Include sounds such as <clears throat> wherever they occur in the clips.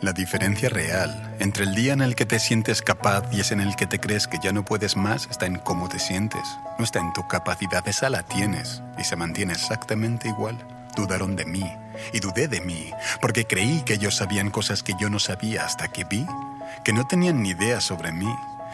La diferencia real entre el día en el que te sientes capaz y es en el que te crees que ya no puedes más está en cómo te sientes. No está en tu capacidad, esa la tienes y se mantiene exactamente igual. Dudaron de mí y dudé de mí porque creí que ellos sabían cosas que yo no sabía hasta que vi que no tenían ni idea sobre mí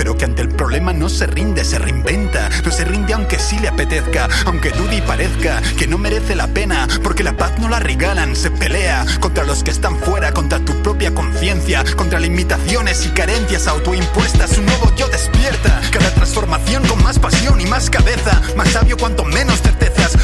pero que ante el problema no se rinde, se reinventa. No se rinde aunque sí le apetezca, aunque dude y parezca que no merece la pena, porque la paz no la regalan, se pelea contra los que están fuera, contra tu propia conciencia, contra limitaciones y carencias autoimpuestas. Un nuevo yo despierta, cada transformación con más pasión y más cabeza, más sabio cuanto menos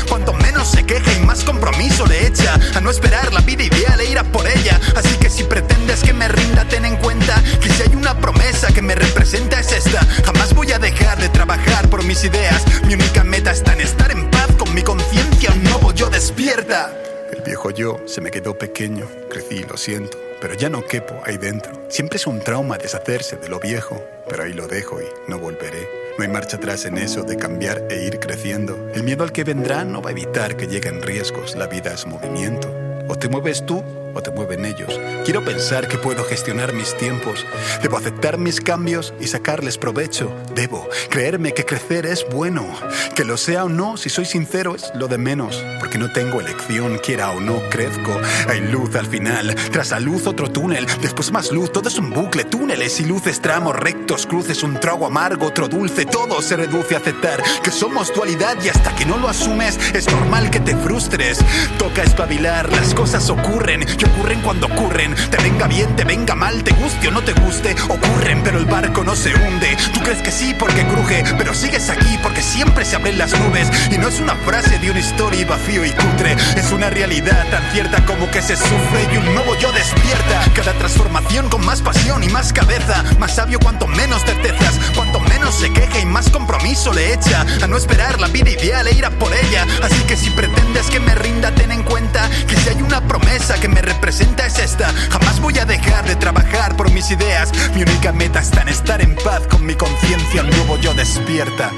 cuanto menos se queja y más compromiso le echa a no esperar la vida ideal e ir por ella. Así que si pretendes que me rinda, ten en cuenta que si hay una promesa que me representa esta. Jamás voy a dejar de trabajar por mis ideas. Mi única meta está en estar en paz con mi conciencia. Un nuevo yo despierta. El viejo yo se me quedó pequeño. Crecí, lo siento. Pero ya no quepo ahí dentro. Siempre es un trauma deshacerse de lo viejo. Pero ahí lo dejo y no volveré. No hay marcha atrás en eso de cambiar e ir creciendo. El miedo al que vendrá no va a evitar que lleguen riesgos. La vida es movimiento. O te mueves tú te mueven ellos. Quiero pensar que puedo gestionar mis tiempos. Debo aceptar mis cambios y sacarles provecho. Debo creerme que crecer es bueno. Que lo sea o no, si soy sincero, es lo de menos. Porque no tengo elección, quiera o no, crezco. Hay luz al final. Tras la luz otro túnel. Después más luz. Todo es un bucle. Túneles y luces, tramos rectos, cruces, un trago amargo, otro dulce. Todo se reduce a aceptar que somos dualidad y hasta que no lo asumes es normal que te frustres. Toca espabilar, las cosas ocurren ocurren cuando ocurren. Te venga bien, te venga mal, te guste o no te guste, ocurren, pero el barco no se hunde. Tú crees que sí porque cruje, pero sigues aquí porque siempre se abren las nubes. Y no es una frase de una historia vacío y cutre, es una realidad tan cierta como que se sufre y un nuevo yo despierta. Cada transformación con más pasión y más cabeza, más sabio cuanto menos certezas, cuanto se queja y más compromiso le echa a no esperar la vida ideal e ir a por ella. Así que si pretendes que me rinda, ten en cuenta que si hay una promesa que me representa es esta. Jamás voy a dejar de trabajar por mis ideas. Mi única meta está en estar en paz con mi conciencia. El nuevo yo despierta.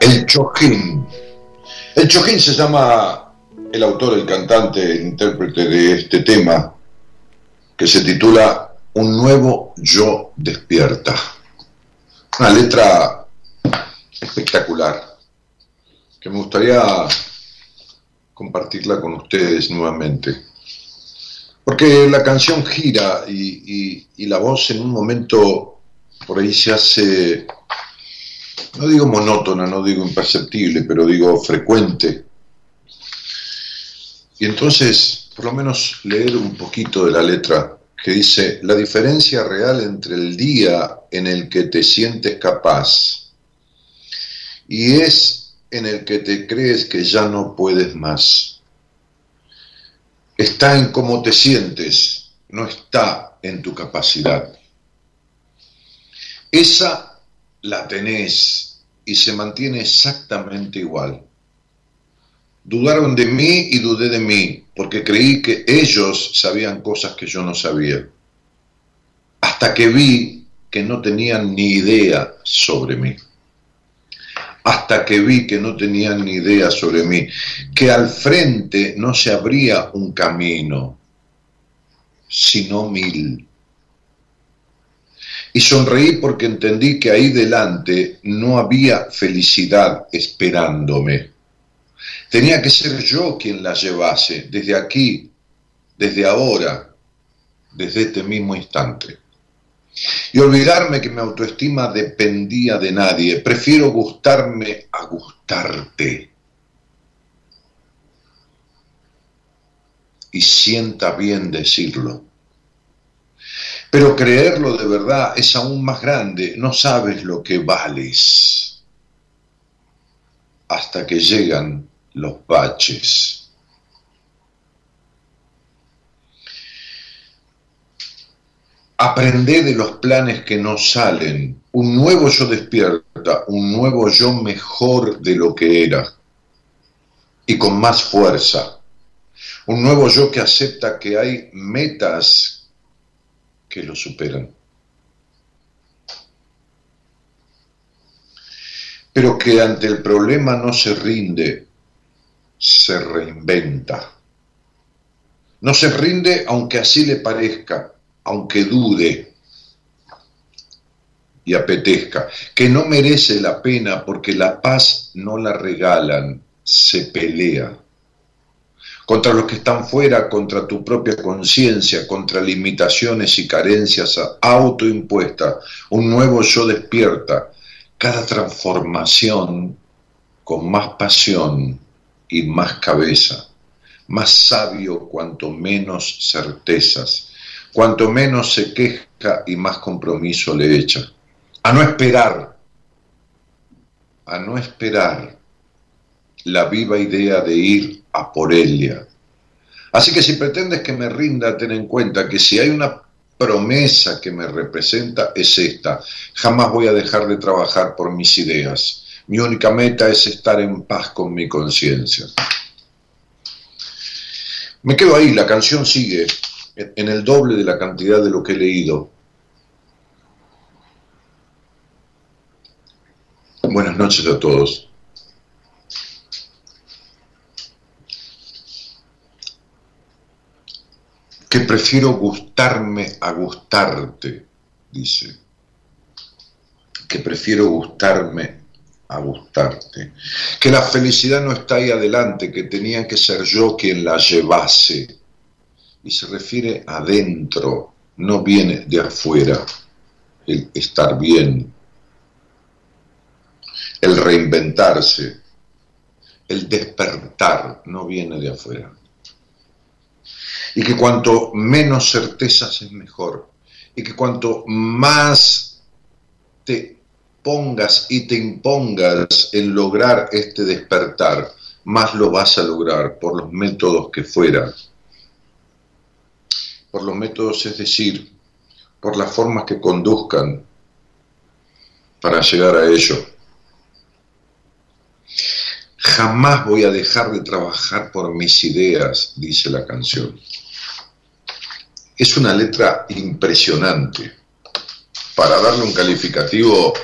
El Chojín. El Chojín se llama el autor, el cantante, el intérprete de este tema, que se titula Un nuevo yo despierta. Una letra espectacular, que me gustaría compartirla con ustedes nuevamente. Porque la canción gira y, la voz en un momento por ahí se hace, no digo monótona, no digo imperceptible, pero digo frecuente. Y entonces, por lo menos leer un poquito de la letra que dice, la diferencia real entre el día en el que te sientes capaz y es en el que te crees que ya no puedes más. Está en cómo te sientes, no está en tu capacidad. Esa la tenés y se mantiene exactamente igual. Dudaron de mí y dudé de mí, porque creí que ellos sabían cosas que yo no sabía. hasta que vi que no tenían ni idea sobre mí. Hasta que vi que no tenían ni idea sobre mí, que al frente no se abría un camino, sino mil. Y sonreí porque entendí que ahí delante no había felicidad esperándome. Tenía que ser yo quien la llevase, desde aquí, desde ahora, desde este mismo instante. Y olvidarme que mi autoestima dependía de nadie. Prefiero gustarme a gustarte. Y sienta bien decirlo. Pero creerlo de verdad es aún más grande. No sabes lo que vales hasta que llegan los baches. Aprende de los planes que no salen. Un nuevo yo despierta, un nuevo yo mejor de lo que era y con más fuerza. Un nuevo yo que acepta que hay metas que lo superan. Pero que ante el problema no se rinde, se reinventa. No se rinde aunque así le parezca aunque dude y apetezca, que no merece la pena porque la paz no la regalan, se pelea. Contra los que están fuera, contra tu propia conciencia, contra limitaciones y carencias autoimpuestas, un nuevo yo despierta, cada transformación con más pasión y más cabeza, más sabio cuanto menos certezas, cuanto menos se queja y más compromiso le echa. A no esperar, a no esperar la viva idea de ir a por ella. Así que si pretendes que me rinda, ten en cuenta que si hay una promesa que me representa es esta. Jamás voy a dejar de trabajar por mis ideas. Mi única meta es estar en paz con mi conciencia. Me quedo ahí, la canción sigue en el doble de la cantidad de lo que he leído. Buenas noches a todos. Que prefiero gustarme a gustarte, dice. Que prefiero gustarme a gustarte. Que la felicidad no está ahí adelante, que tenía que ser yo quien la llevase y se refiere adentro, no viene de afuera, el estar bien, el reinventarse, el despertar, no viene de afuera. Y que cuanto menos certezas es mejor, y que cuanto más te pongas y te impongas en lograr este despertar, más lo vas a lograr por los métodos que fueran por los métodos, es decir, por las formas que conduzcan para llegar a ello. Jamás voy a dejar de trabajar por mis ideas, dice la canción. Es una letra impresionante. Para darle un calificativo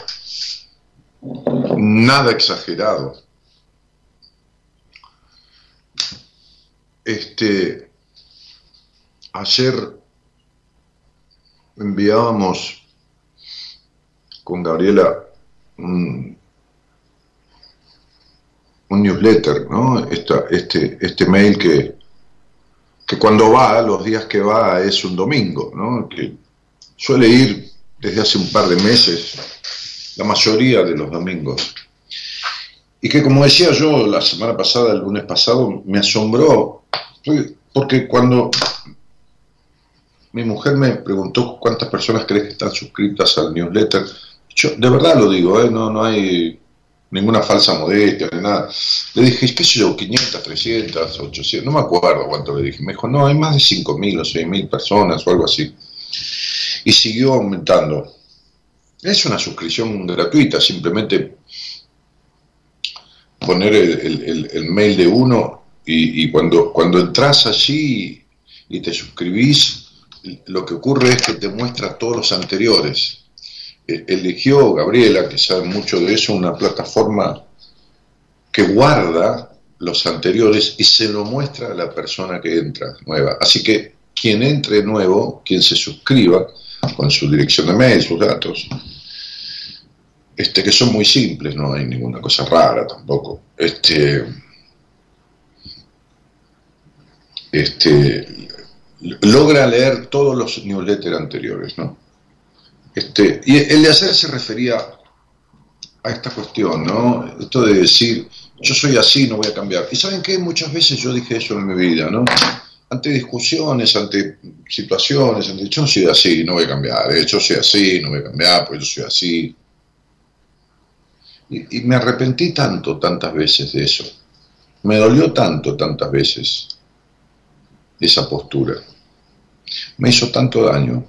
nada exagerado. Este, Ayer enviábamos con Gabriela un, newsletter, ¿no? este, este mail que, que cuando va, los días que va es un domingo, ¿no? que suele ir desde hace un par de meses, la mayoría de los domingos. Y que como decía yo la semana pasada, el lunes pasado, me asombró, porque cuando mi mujer me preguntó cuántas personas crees que están suscritas al newsletter. Yo, de verdad lo digo, ¿eh? no, no hay ninguna falsa modestia ni nada. Le dije, qué sé yo, 500, 300, 800, no me acuerdo cuánto le dije. Me dijo, no, hay más de 5.000 o 6.000 personas o algo así. Y siguió aumentando. Es una suscripción gratuita, simplemente poner el, mail de uno y, cuando, cuando entras allí y te suscribís, lo que ocurre es que te muestra todos los anteriores. E, eligió Gabriela, que sabe mucho de eso, una plataforma que guarda los anteriores y se lo muestra a la persona que entra nueva. Así que quien entre nuevo, quien se suscriba con su dirección de mail, sus datos, este, que son muy simples, no hay ninguna cosa rara tampoco. Este, este, logra leer todos los newsletters anteriores, ¿no? Este, y el de hacer se refería a esta cuestión, ¿no? Esto de decir, yo soy así, no voy a cambiar. Y saben qué, muchas veces yo dije eso en mi vida, ¿no? Ante discusiones, ante situaciones, ante yo soy así, no voy a cambiar, ¿eh? yo soy así, no voy a cambiar, pues yo soy así. Y, me arrepentí tanto, tantas veces de eso. Me dolió tanto, tantas veces esa postura. Me hizo tanto daño.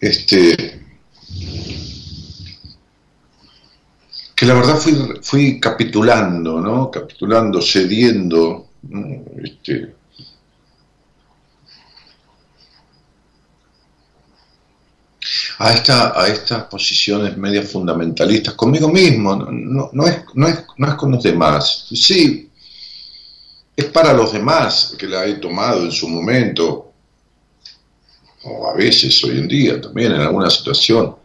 Este, que la verdad fui, fui capitulando, ¿no? Capitulando, cediendo, este, a, esta, a estas posiciones medias fundamentalistas conmigo mismo, no, no, es, no, es, no es con los demás. Sí, es para los demás que la he tomado en su momento, o a veces hoy en día también en alguna situación.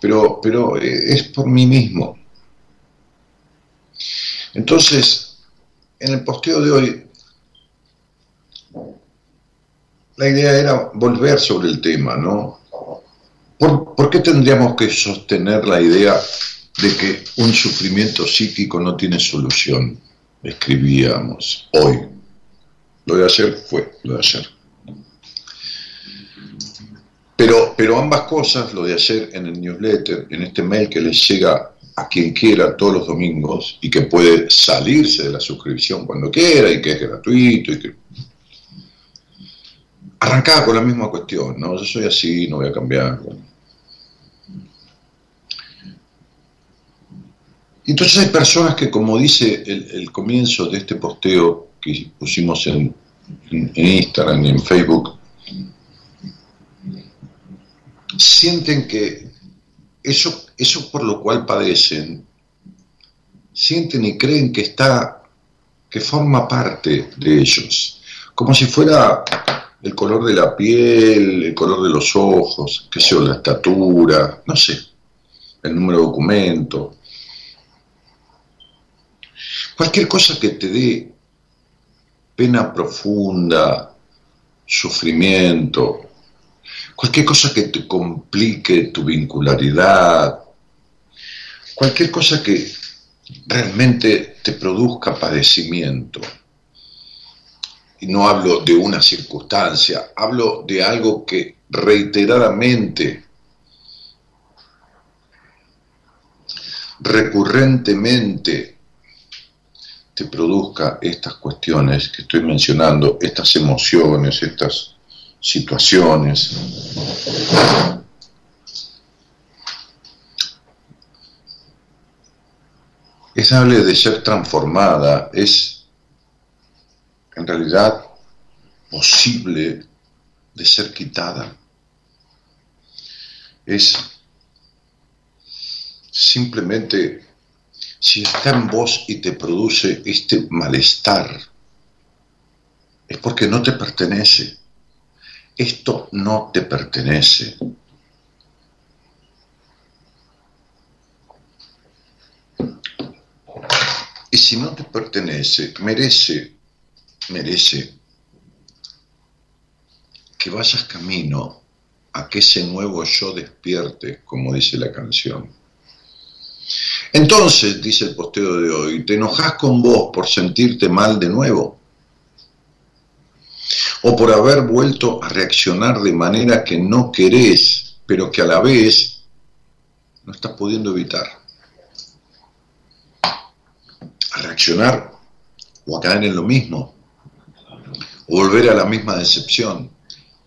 Pero, pero es por mí mismo. Entonces, en el posteo de hoy la idea era volver sobre el tema, ¿no? ¿Por, qué tendríamos que sostener la idea de que un sufrimiento psíquico no tiene solución? Escribíamos hoy. Lo de ayer fue lo de ayer. Pero, pero ambas cosas, lo de ayer en el newsletter, en este mail que les llega a quien quiera todos los domingos y que puede salirse de la suscripción cuando quiera y que es gratuito y que arrancaba con la misma cuestión, ¿no? Yo soy así, no voy a cambiar. Entonces hay personas que, como dice el, comienzo de este posteo que pusimos en, Instagram y en Facebook, sienten que eso, eso por lo cual padecen, sienten y creen que está, que forma parte de ellos, como si fuera el color de la piel, el color de los ojos, qué sé yo, la estatura, no sé, el número de documento. Cualquier cosa que te dé pena profunda, sufrimiento, cualquier cosa que te complique tu vincularidad, cualquier cosa que realmente te produzca padecimiento no hablo de una circunstancia, hablo de algo que reiteradamente, recurrentemente, te produzca estas cuestiones que estoy mencionando, estas emociones, estas situaciones. Es hable de ser transformada, es en realidad posible de ser quitada. Es simplemente si está en vos y te produce este malestar, es porque no te pertenece. Esto no te pertenece. Y si no te pertenece, merece merece que vayas camino a que ese nuevo yo despierte, como dice la canción. Entonces, dice el posteo de hoy, ¿te enojas con vos por sentirte mal de nuevo? ¿O por haber vuelto a reaccionar de manera que no querés, pero que a la vez no estás pudiendo evitar? A reaccionar o a caer en lo mismo, volver a la misma decepción,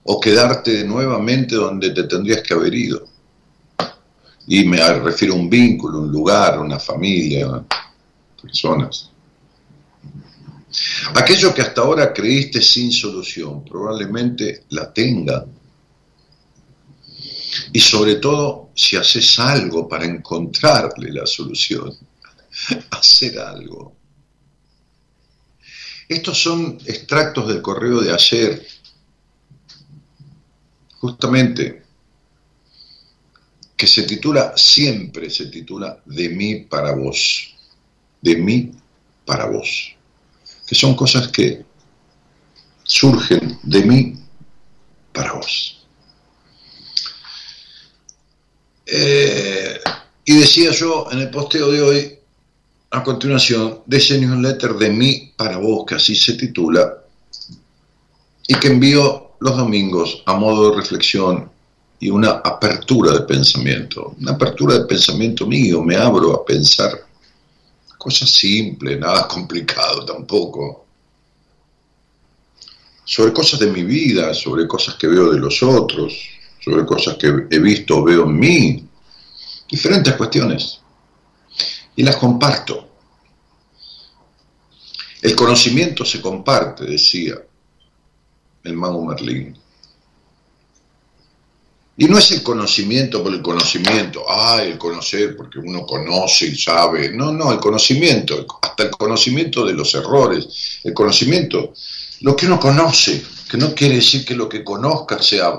o quedarte nuevamente donde te tendrías que haber ido. Y me refiero a un vínculo, un lugar, una familia, personas. Aquello que hasta ahora creíste sin solución, probablemente la tenga. Y sobre todo, si haces algo para encontrarle la solución, <laughs> hacer algo. Estos son extractos del correo de ayer, justamente, que se titula, siempre se titula, De mí para vos, de mí para vos. Que son cosas que surgen de mí para vos. Eh, y decía yo en el posteo de hoy, a continuación, de ese newsletter de mí para vos, que así se titula, y que envío los domingos a modo de reflexión y una apertura de pensamiento, una apertura de pensamiento mío, me abro a pensar cosas simples, nada <laughs> complicado tampoco. Sobre cosas de mi vida, sobre cosas que veo de los otros, sobre cosas que he visto o veo en mí, diferentes cuestiones. Y las comparto. El conocimiento se comparte, decía el mago Merlín. Y no es el conocimiento por el conocimiento, ah, el conocer porque uno conoce y sabe. No, no, el conocimiento, hasta el conocimiento de los errores, el conocimiento, lo que uno conoce, que no quiere decir que lo que conozca sea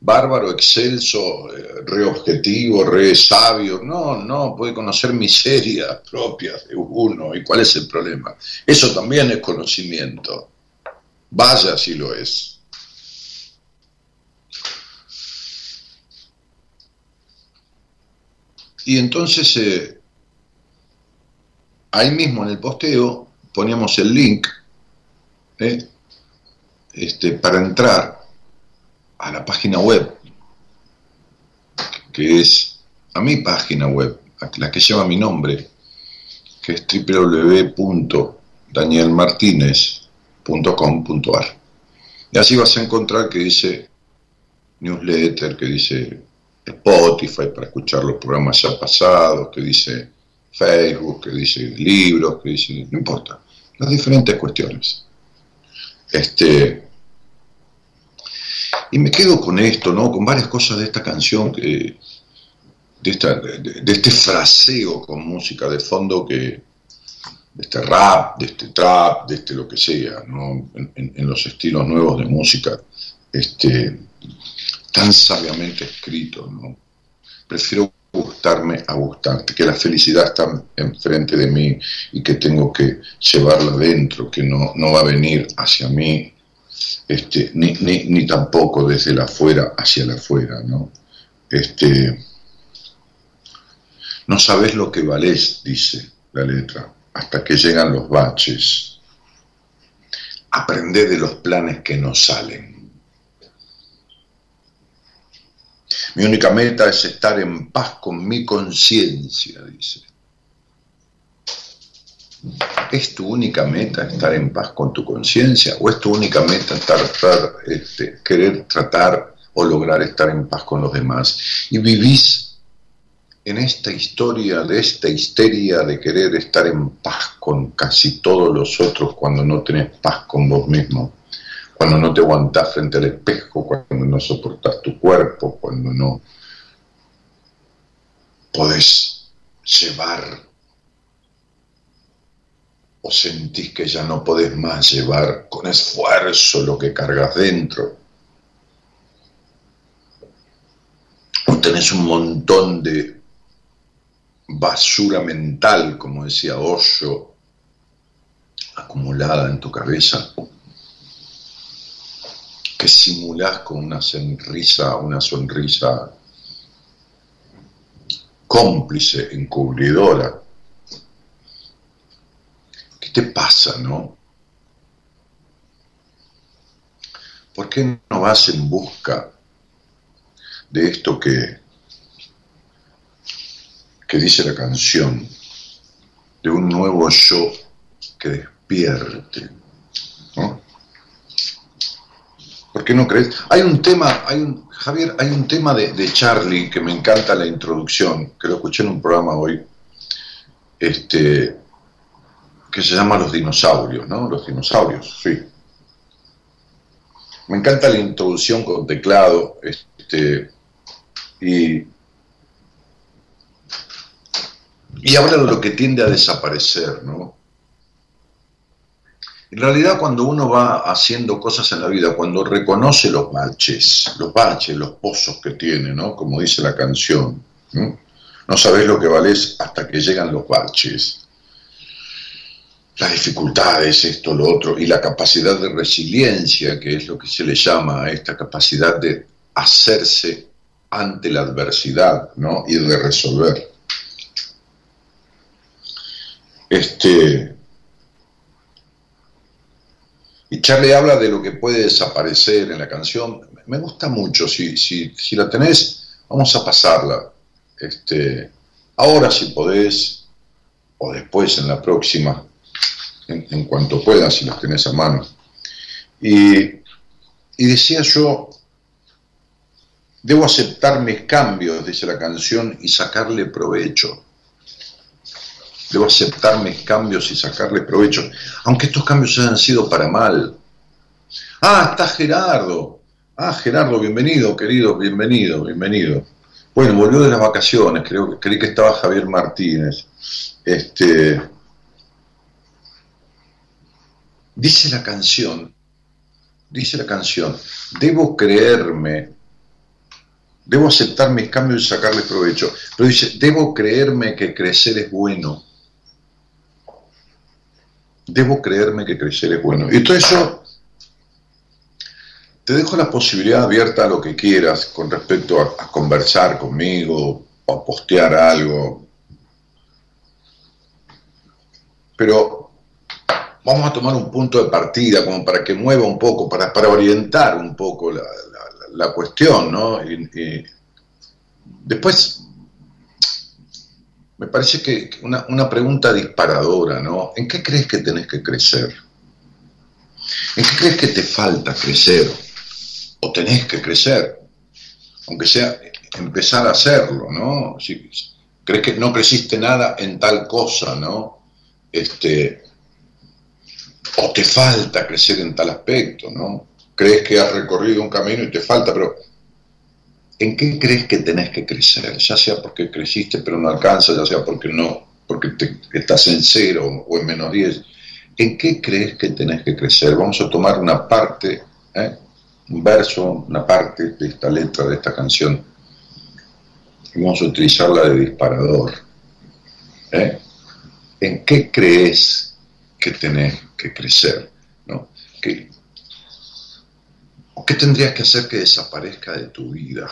bárbaro, excelso, eh, re objetivo, re sabio. No, no, puede conocer miserias propias de uno. ¿Y cuál es el problema? Eso también es conocimiento. Vaya si lo es. Y entonces eh, ahí mismo en el posteo poníamos el link eh, este, para entrar a la página web, que es a mi página web, la que lleva mi nombre, que es www.danielmartinez.com.ar. Y así vas a encontrar que dice newsletter, que dice Spotify para escuchar los programas ya pasados, que dice Facebook, que dice libros, que dice, no importa, las diferentes cuestiones. Este, y me quedo con esto, ¿no? Con varias cosas de esta canción, que, de, esta, de, este fraseo con música de fondo que, de este rap, de este trap, de este lo que sea, ¿no? En, en los estilos nuevos de música, este, tan sabiamente escrito, ¿no? Prefiero gustarme a gustarte, que la felicidad está enfrente de mí y que tengo que llevarla dentro, que no, no va a venir hacia mí, este, ni, tampoco desde la afuera hacia la afuera, ¿no? Este, no sabes lo que valés, dice la letra, hasta que llegan los baches. Aprende de los planes que no salen Mi única meta es estar en paz con mi conciencia, dice. ¿Es tu única meta estar en paz con tu conciencia o es tu única meta este, querer tratar o lograr estar en paz con los demás? Y vivís en esta historia, de esta histeria de querer estar en paz con casi todos los otros cuando no tenés paz con vos mismo cuando no te aguantás frente al espejo, cuando no soportas tu cuerpo, cuando no podés llevar o sentís que ya no podés más llevar con esfuerzo lo que cargas dentro. O tenés un montón de basura mental, como decía Osho, acumulada en tu cabeza que simulás con una sonrisa, una sonrisa cómplice, encubridora. ¿Qué te pasa, no? ¿Por qué no vas en busca de esto que, que dice la canción, de un nuevo yo que despierte? ¿no? ¿Por qué no crees? Hay un tema, hay un, Javier, hay un tema de, Charlie que me encanta la introducción, que lo escuché en un programa hoy, este, que se llama Los dinosaurios, ¿no? Los dinosaurios, sí. Me encanta la introducción con teclado, este, y, y habla de lo que tiende a desaparecer, ¿no? En realidad cuando uno va haciendo cosas en la vida, cuando reconoce los baches, los baches, los pozos que tiene, ¿no? Como dice la canción, ¿no? no sabes lo que vales hasta que llegan los baches. Las dificultades, esto, lo otro, y la capacidad de resiliencia, que es lo que se le llama a esta capacidad de hacerse ante la adversidad, ¿no? Y de resolver. Este, y Charlie habla de lo que puede desaparecer en la canción. Me gusta mucho, si, si, la tenés, vamos a pasarla. Este, ahora si podés, o después en la próxima, en, cuanto puedas, si las tenés a mano. Y, y decía yo, debo aceptar mis cambios, dice la canción, y sacarle provecho. Debo aceptar mis cambios y sacarle provecho, aunque estos cambios hayan sido para mal. Ah, está Gerardo. Ah, Gerardo, bienvenido, querido, bienvenido, bienvenido. Bueno, volvió de las vacaciones, creo creí que estaba Javier Martínez. Este, dice la canción, dice la canción, debo creerme, debo aceptar mis cambios y sacarles provecho. Pero dice, debo creerme que crecer es bueno debo creerme que crecer es bueno. Y todo eso, te dejo la posibilidad abierta a lo que quieras con respecto a, conversar conmigo o a postear algo. Pero vamos a tomar un punto de partida como para que mueva un poco, para, orientar un poco la, cuestión, ¿no? y después me parece que una, pregunta disparadora, ¿no? ¿En qué crees que tenés que crecer? ¿En qué crees que te falta crecer? ¿O tenés que crecer? Aunque sea empezar a hacerlo, ¿no? Crees que no creciste nada en tal cosa, ¿no? Este, o te falta crecer en tal aspecto, ¿no? Crees que has recorrido un camino y te falta, pero ¿en qué crees que tenés que crecer? Ya sea porque creciste pero no alcanza, ya sea porque no, porque estás en cero o en menos 10. ¿En qué crees que tenés que crecer? Vamos a tomar una parte, ¿eh? un verso, una parte de esta letra, de esta canción, y vamos a utilizarla de disparador. ¿eh? ¿En qué crees que tenés que crecer? ¿no? ¿Qué, ¿Qué tendrías que hacer que desaparezca de tu vida?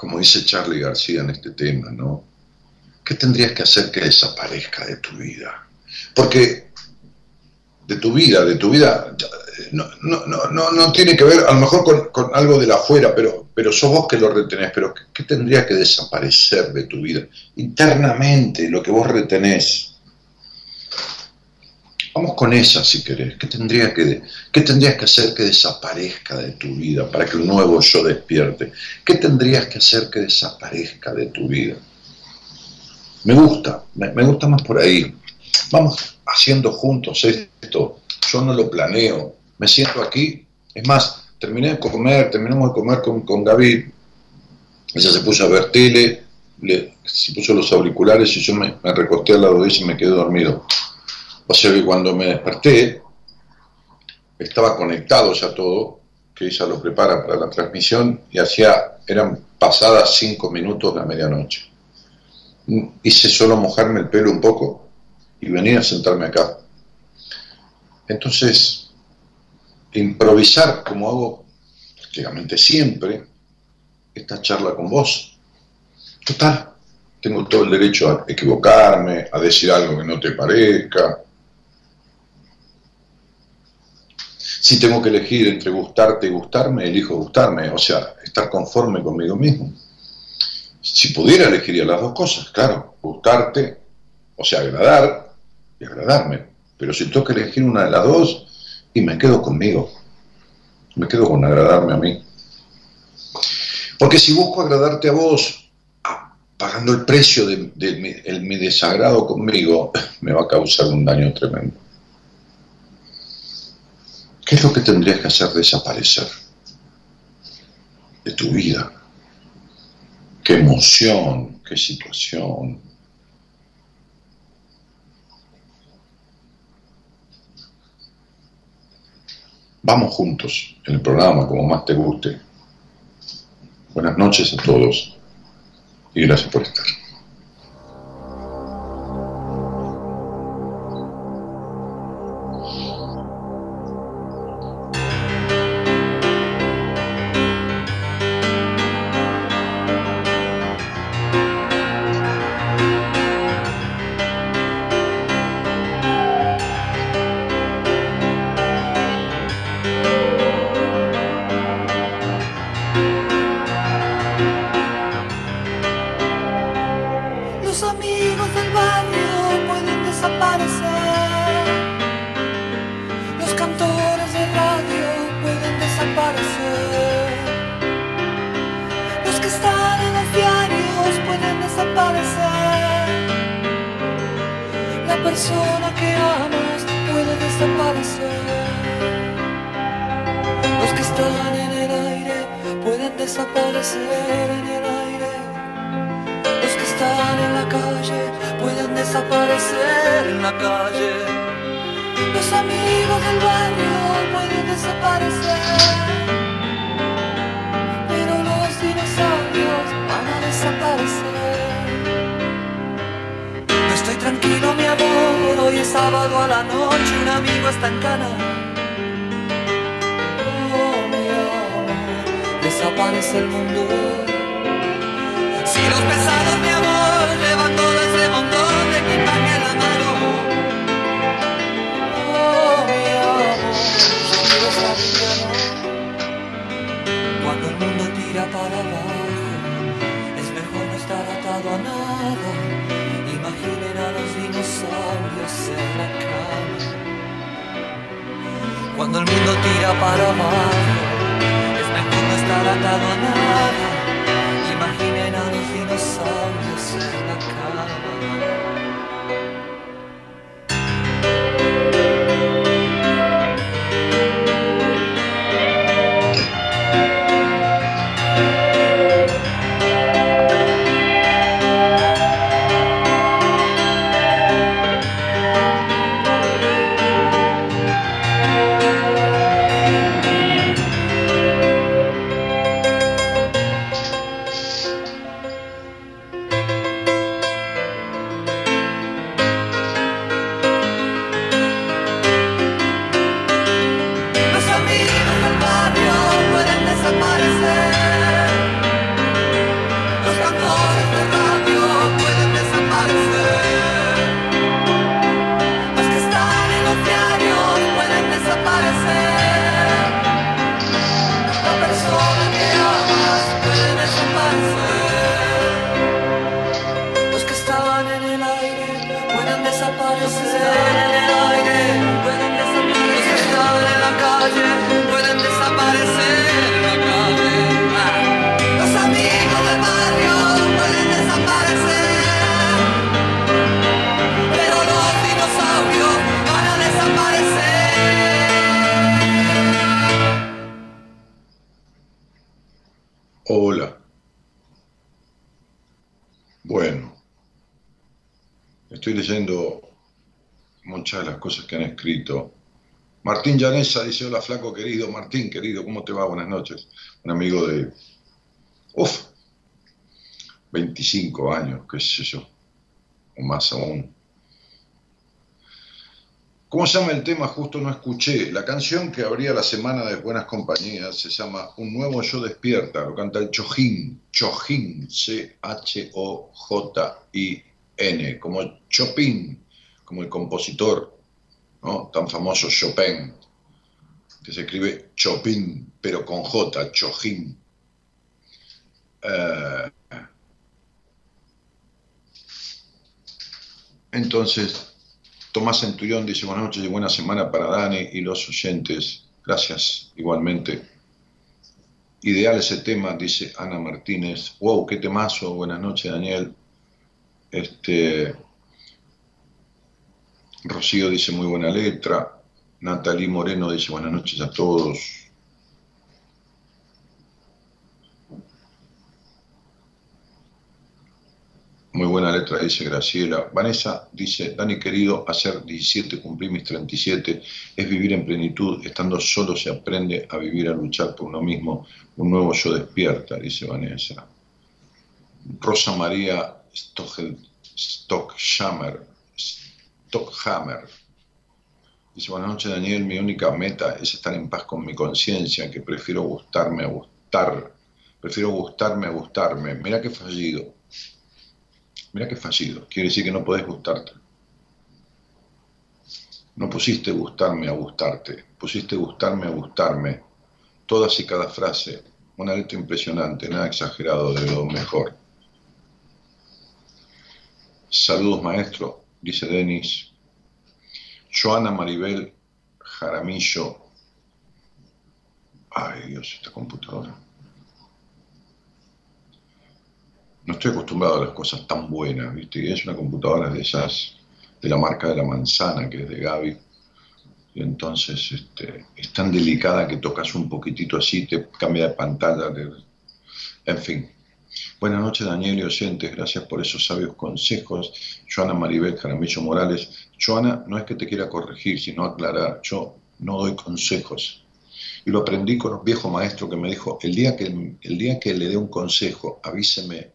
como dice Charlie García en este tema, ¿no? ¿Qué tendrías que hacer que desaparezca de tu vida? Porque de tu vida, de tu vida, no, no, no, no tiene que ver a lo mejor con, algo de la afuera, pero, pero sos vos que lo retenés, pero ¿qué, ¿qué, tendría que desaparecer de tu vida? Internamente, lo que vos retenés. Vamos con esa si querés. ¿Qué, tendría que, ¿Qué tendrías que hacer que desaparezca de tu vida para que un nuevo yo despierte? ¿Qué tendrías que hacer que desaparezca de tu vida? Me gusta, me, me gusta más por ahí. Vamos haciendo juntos esto. Yo no lo planeo. Me siento aquí. Es más, terminé de comer, terminamos de comer con, con Gaby. Ella se puso a ver tele, le, se puso los auriculares y yo me, me recosté al lado de ella y me quedé dormido. O sea que cuando me desperté, estaba conectado ya todo, que ella lo prepara para la transmisión, y hacía, eran pasadas cinco minutos de la medianoche. Hice solo mojarme el pelo un poco y venir a sentarme acá. Entonces, improvisar como hago prácticamente siempre, esta charla con vos. Total, tengo todo el derecho a equivocarme, a decir algo que no te parezca, Si tengo que elegir entre gustarte y gustarme, elijo gustarme, o sea, estar conforme conmigo mismo. Si pudiera, elegiría las dos cosas, claro, gustarte, o sea, agradar y agradarme. Pero si tengo que elegir una de las dos, y me quedo conmigo, me quedo con agradarme a mí. Porque si busco agradarte a vos, pagando el precio de, mi, desagrado conmigo, <clears throat> me va a causar un daño tremendo. ¿Qué es lo que tendrías que hacer desaparecer de tu vida? ¿Qué emoción? ¿Qué situación? Vamos juntos en el programa como más te guste. Buenas noches a todos y gracias por estar. Llanesa dice, hola flaco querido, Martín querido, ¿cómo te va? Buenas noches. Un amigo de, uff, 25 años, qué sé yo, o más aún. ¿Cómo se llama el tema? Justo no escuché. La canción que abría la semana de Buenas Compañías se llama Un nuevo yo despierta, lo canta el Chojín, Chojín, C-H-O-J-I-N, como Chopin, como el compositor ¿no? tan famoso Chopin, que se escribe Chopin, pero con J, Chojín. Eh, entonces, Tomás Centurión dice buenas noches y buena semana para Dani y los oyentes. Gracias igualmente. Ideal ese tema, dice Ana Martínez. Wow, qué temazo. Buenas noches, Daniel. Este, Rocío dice muy buena letra. Natalie Moreno dice buenas noches a todos. Muy buena letra, dice Graciela. Vanessa dice, Dani querido, hacer 17, cumplir mis 37, es vivir en plenitud. Estando solo se aprende a vivir, a luchar por uno mismo. Un nuevo yo despierta, dice Vanessa. Rosa María Stockhammer. Stockhammer. Dice, buenas noches Daniel, mi única meta es estar en paz con mi conciencia, que prefiero gustarme a gustar. Prefiero gustarme a gustarme. Mira qué fallido Mira qué fallido. Quiere decir que no podés gustarte. No pusiste gustarme a gustarte. Pusiste gustarme a gustarme. Todas y cada frase. Una letra impresionante, nada exagerado, de lo mejor. Saludos, maestro, dice Denis. Joana Maribel Jaramillo. Ay, Dios, esta computadora. no estoy acostumbrado a las cosas tan buenas, ¿viste? es una computadora de esas, de la marca de la manzana, que es de Gaby. Y entonces este, es tan delicada que tocas un poquitito así, te cambia de pantalla. En fin. Buenas noches, Daniel y oyentes. Gracias por esos sabios consejos. Joana Maribel Jaramillo Morales. Joana, no es que te quiera corregir, sino aclarar. Yo no doy consejos. Y lo aprendí con un viejo maestro que me dijo, el día que, el día que le dé un consejo, avíseme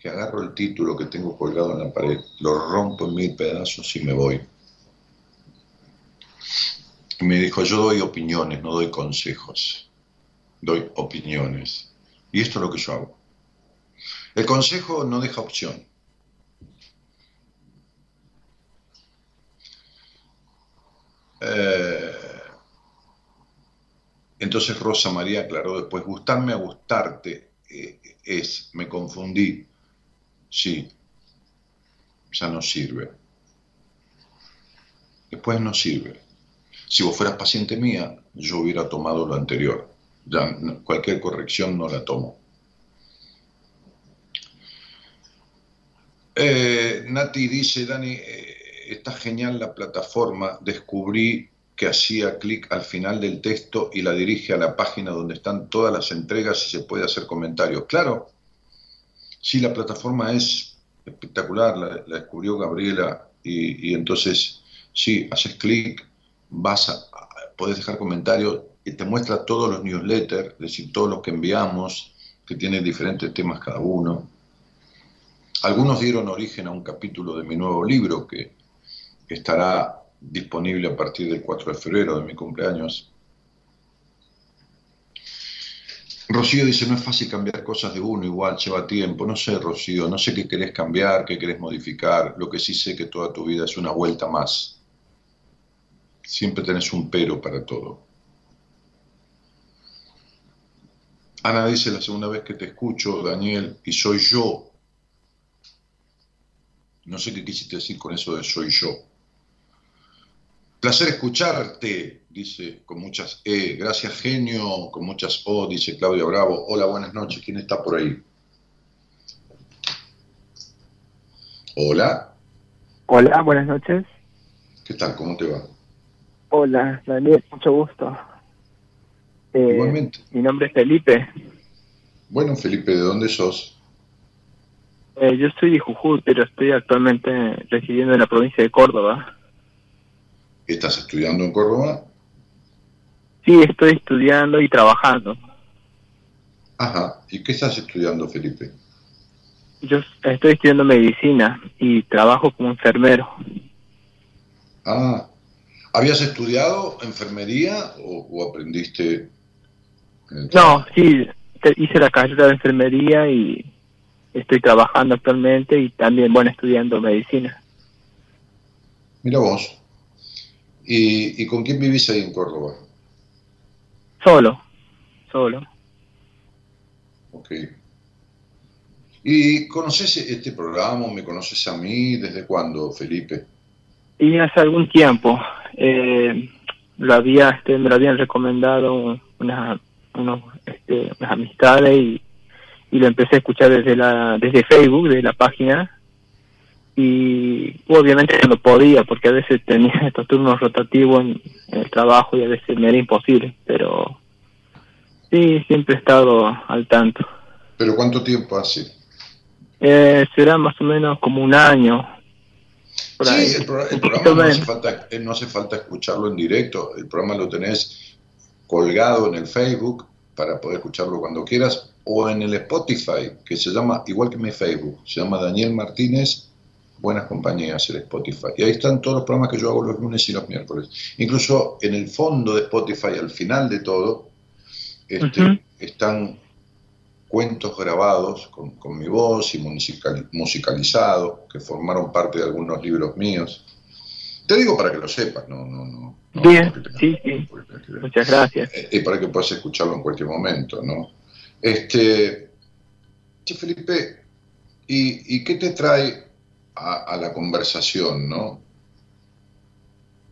que agarro el título que tengo colgado en la pared, lo rompo en mil pedazos y me voy. Y me dijo, yo doy opiniones, no doy consejos, doy opiniones. Y esto es lo que yo hago. El consejo no deja opción. Eh, entonces Rosa María aclaró después, gustarme a gustarte eh, es, me confundí, sí, ya no sirve. Después no sirve. Si vos fueras paciente mía, yo hubiera tomado lo anterior. Cualquier corrección no la tomo. Eh, Nati dice, Dani, eh, está genial la plataforma, descubrí que hacía clic al final del texto y la dirige a la página donde están todas las entregas y se puede hacer comentarios. Claro, Sí, la plataforma es espectacular, la, descubrió Gabriela y, entonces, sí, haces clic, vas a, puedes dejar comentarios y te muestra todos los newsletters, es decir, todos los que enviamos, que tienen diferentes temas cada uno. Algunos dieron origen a un capítulo de mi nuevo libro que estará disponible a partir del 4 de febrero de mi cumpleaños. Rocío dice, no es fácil cambiar cosas de uno, igual lleva tiempo. No sé, Rocío, no sé qué querés cambiar, qué querés modificar. Lo que sí sé que toda tu vida es una vuelta más. Siempre tenés un pero para todo. Ana dice, la segunda vez que te escucho, Daniel, y soy yo. No sé qué quisiste decir con eso de soy yo. Placer escucharte, dice con muchas E. Gracias, genio, con muchas O, dice Claudia Bravo. Hola, buenas noches. ¿Quién está por ahí? Hola. Hola, buenas noches. ¿Qué tal? ¿Cómo te va? Hola, Daniel, mucho gusto. Eh, Igualmente. Mi nombre es Felipe. Bueno, Felipe, ¿de dónde sos? Eh, yo soy de Jujuy, pero estoy actualmente residiendo en la provincia de Córdoba. ¿Estás estudiando en Córdoba? Sí, estoy estudiando y trabajando. Ajá. ¿Y qué estás estudiando, Felipe? Yo estoy estudiando medicina y trabajo como enfermero. Ah. ¿Habías estudiado enfermería o, aprendiste? No, sí, hice la carrera de enfermería y estoy trabajando actualmente y también, bueno, estudiando medicina. Mira vos. ¿Y, con quién vivís ahí en Córdoba? Solo, solo. Ok. ¿Y conoces este programa? ¿Me conoces a mí? ¿Desde cuándo, Felipe? Y hace algún tiempo. Eh, lo había, este, me lo habían recomendado unos este, las amistades y, y lo empecé a escuchar desde la desde Facebook, de la página y obviamente no podía porque a veces tenía <laughs> estos turnos rotativos en, el trabajo y a veces me era imposible, pero sí, siempre he estado al tanto. ¿Pero cuánto tiempo hace? Eh, será más o menos como un año. sí, el, programa no hace, falta, eh, no hace falta escucharlo en directo, el programa lo tenés colgado en el Facebook para poder escucharlo cuando quieras o en el Spotify, que se llama, igual que mi Facebook, se llama Daniel Martínez Buenas Compañías, el Spotify. Y ahí están todos los programas que yo hago los lunes y los miércoles. Incluso en el fondo de Spotify, al final de todo, este, están cuentos grabados con, mi voz y musicalizados, que formaron parte de algunos libros míos. Te digo para que lo sepas, no, no, no. Bien, sí, sí. Muchas gracias. Eh, y para que puedas escucharlo en cualquier momento, ¿no? Este, che, Felipe, ¿y, ¿y qué te trae a, la conversación, ¿no?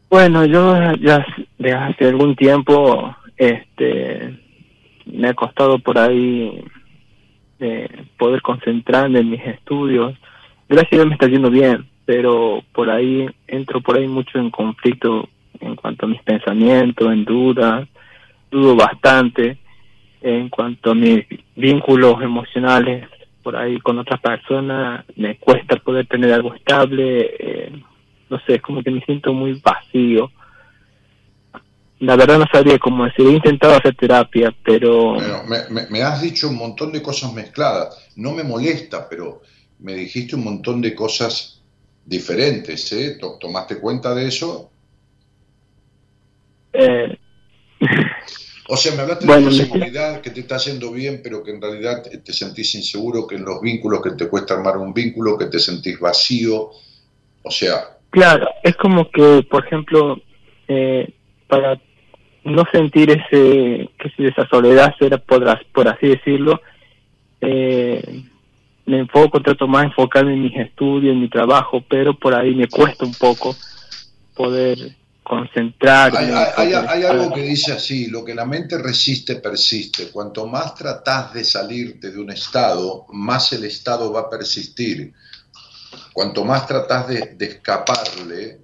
Bueno, yo ya desde hace algún tiempo este, me ha costado por ahí eh, poder concentrarme en mis estudios. Gracias a Dios me está yendo bien, pero por ahí entro por ahí mucho en conflicto en cuanto a mis pensamientos, en dudas, dudo bastante en cuanto a mis vínculos emocionales por ahí con otras personas, me cuesta poder tener algo estable, eh, no sé, es como que me siento muy vacío. La verdad no sabría cómo decir, he intentado hacer terapia, pero... Bueno, me, has dicho un montón de cosas mezcladas, no me molesta, pero me dijiste un montón de cosas diferentes, ¿eh? ¿Tomaste cuenta de eso? Eh, O sea, me hablaste de la seguridad, que te está haciendo bien, pero que en realidad te sentís inseguro, que en los vínculos que te cuesta armar un vínculo, que te sentís vacío. O sea. Claro, es como que, por ejemplo, eh, para no sentir ese, que esa soledad, por, por así decirlo, eh, me enfoco, trato más enfocarme en mis estudios, en mi trabajo, pero por ahí me cuesta un poco poder concentrar. Hay, algo que dice así, lo que la mente resiste, persiste. Cuanto más tratás de salirte de un estado, más el estado va a persistir. Cuanto más tratás de, escaparle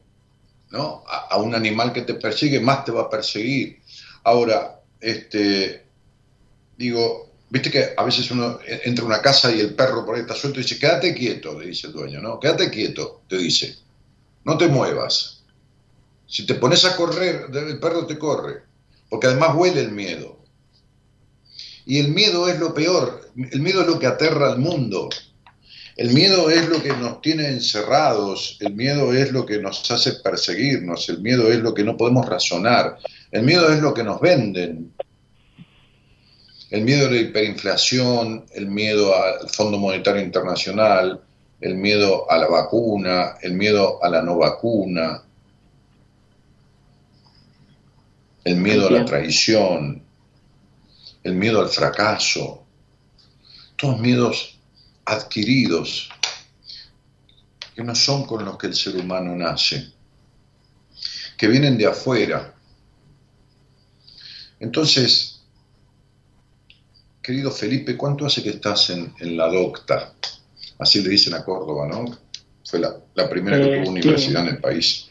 ¿no? A, un animal que te persigue, más te va a perseguir. Ahora, este, digo, viste que a veces uno entra a una casa y el perro por ahí está suelto y dice, quédate quieto, le dice el dueño, ¿no? Quédate quieto, te dice, no te muevas si te pones a correr, el perro te corre, porque además huele el miedo. Y el miedo es lo peor, el miedo es lo que aterra al mundo. El miedo es lo que nos tiene encerrados, el miedo es lo que nos hace perseguirnos, el miedo es lo que no podemos razonar, el miedo es lo que nos venden. El miedo a la hiperinflación, el miedo al Fondo Monetario Internacional, el miedo a la vacuna, el miedo a la no vacuna, el miedo a la traición, el miedo al fracaso, todos miedos adquiridos que no son con los que el ser humano nace, que vienen de afuera. Entonces, querido Felipe, ¿cuánto hace que estás en, la docta? Así le dicen a Córdoba, ¿no? Fue la, primera que tuvo universidad en el país.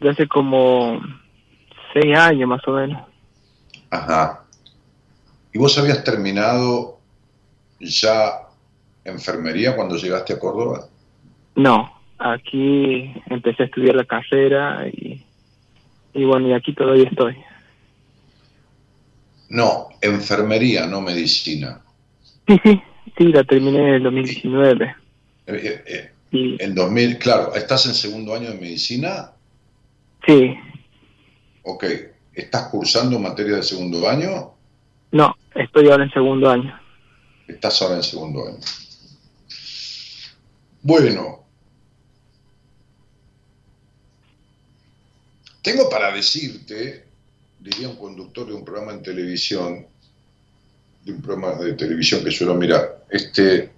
Ya hace como seis años más o menos. Ajá. ¿Y vos habías terminado ya enfermería cuando llegaste a Córdoba? No, aquí empecé a estudiar la carrera y, y bueno, y aquí todavía estoy. No, enfermería, no medicina. Sí, sí, sí, la terminé en el 2019. Eh, eh, eh, En 2000, claro, ¿estás en segundo año de medicina? Sí. Ok, ¿estás cursando materia de segundo año? No, estoy ahora en segundo año. Estás ahora en segundo año. Bueno, tengo para decirte, diría un conductor de un programa en televisión, de un programa de televisión que suelo mirar, este,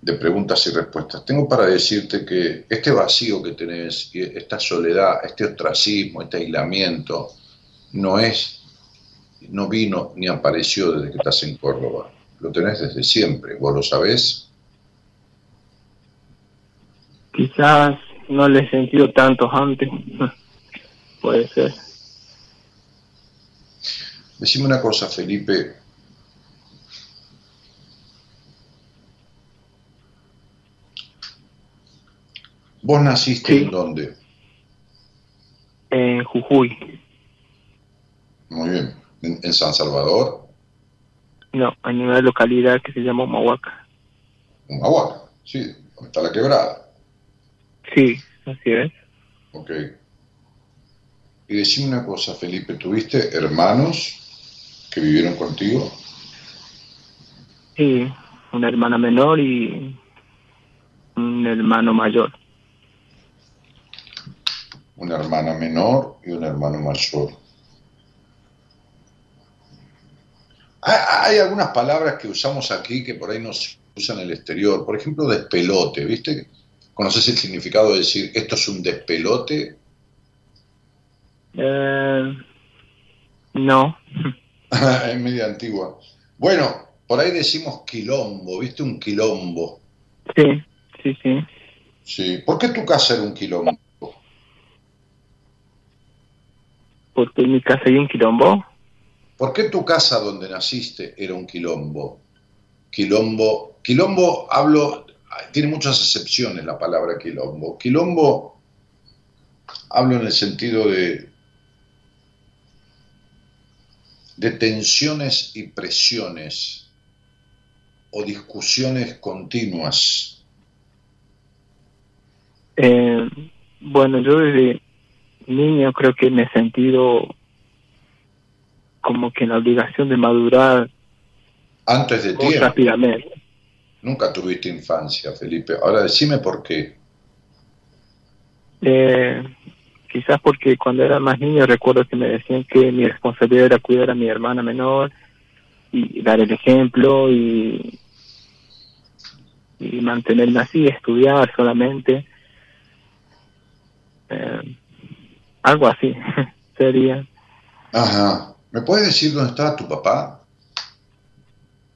de preguntas y respuestas. Tengo para decirte que este vacío que tenés, esta soledad, este ostracismo, este aislamiento, no es no vino ni apareció desde que estás en Córdoba. Lo tenés desde siempre, ¿vos lo sabés? Quizás no le he sentido tanto antes. <laughs> Puede ser. Decime una cosa, Felipe. ¿Vos naciste en dónde? En Jujuy. Muy bien. ¿En, San Salvador? No, en una localidad que se llama Humahuaca. Humahuaca, sí, donde está la quebrada. Sí, así es. Ok. Y decime una cosa, Felipe, ¿tuviste hermanos que vivieron contigo? Sí, una hermana menor y un hermano mayor. Una hermana menor y un hermano mayor. Hay algunas palabras que usamos aquí que por ahí no se usan en el exterior. Por ejemplo, despelote, ¿viste? ¿Conoces el significado de decir esto es un despelote? Eh, no. <laughs> es media antigua. Bueno, por ahí decimos quilombo, ¿viste? Un quilombo. Sí, sí, sí. Sí. ¿Por qué tu casa era un quilombo? Porque en mi casa hay un quilombo. ¿Por qué tu casa donde naciste era un quilombo? Quilombo, quilombo hablo, tiene muchas excepciones la palabra quilombo. Quilombo hablo en el sentido de, de tensiones y presiones o discusiones continuas. Eh, bueno, yo desde niño creo que me he sentido como que en la obligación de madurar antes de tiempo. Rápidamente. Nunca tuviste infancia, Felipe. Ahora decime por qué. Eh, quizás porque cuando era más niño recuerdo que me decían que mi responsabilidad era cuidar a mi hermana menor y dar el ejemplo y, y mantenerme así, estudiar solamente. Eh, algo así <laughs> sería. Ajá. ¿Me puedes decir dónde estaba tu papá?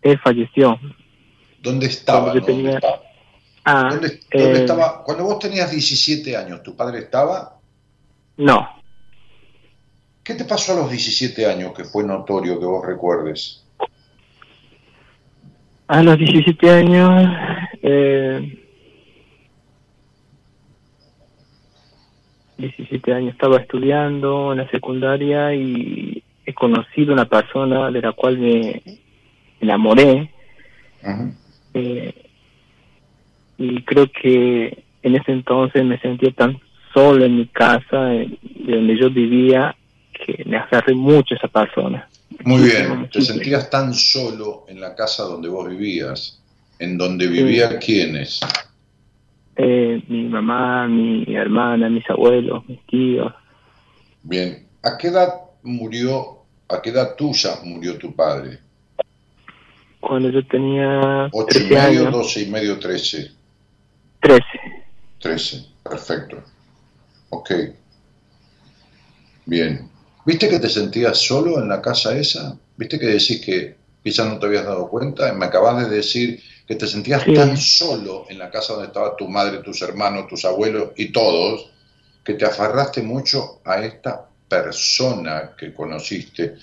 Él falleció. ¿Dónde estaba? ¿Dónde, ah, eh, estaba? Cuando vos tenías 17 años, ¿tu padre estaba? No. ¿Qué te pasó a los 17 años que fue notorio que vos recuerdes? A los 17 años, eh, 17 años estaba estudiando en la secundaria y he conocido una persona de la cual me enamoré eh, y creo que en ese entonces me sentía tan solo en mi casa, de donde yo vivía, que me aferré mucho a esa persona. Muy bien, te sentías tan solo en la casa donde vos vivías, en donde vivían quiénes? Eh, mi mamá, mi hermana, mis abuelos, mis tíos. Bien, ¿a qué edad murió, a qué edad tuya murió tu padre? Cuando yo tenía... ¿Ocho y medio, doce y medio, trece? Trece. Trece, perfecto. Ok. Bien. ¿Viste que te sentías solo en la casa esa? ¿Viste que decís que quizás no te habías dado cuenta? Me acabas de decir que te sentías tan solo en la casa donde estaba tu madre, tus hermanos, tus abuelos y todos, que te aferraste mucho a esta persona que conociste,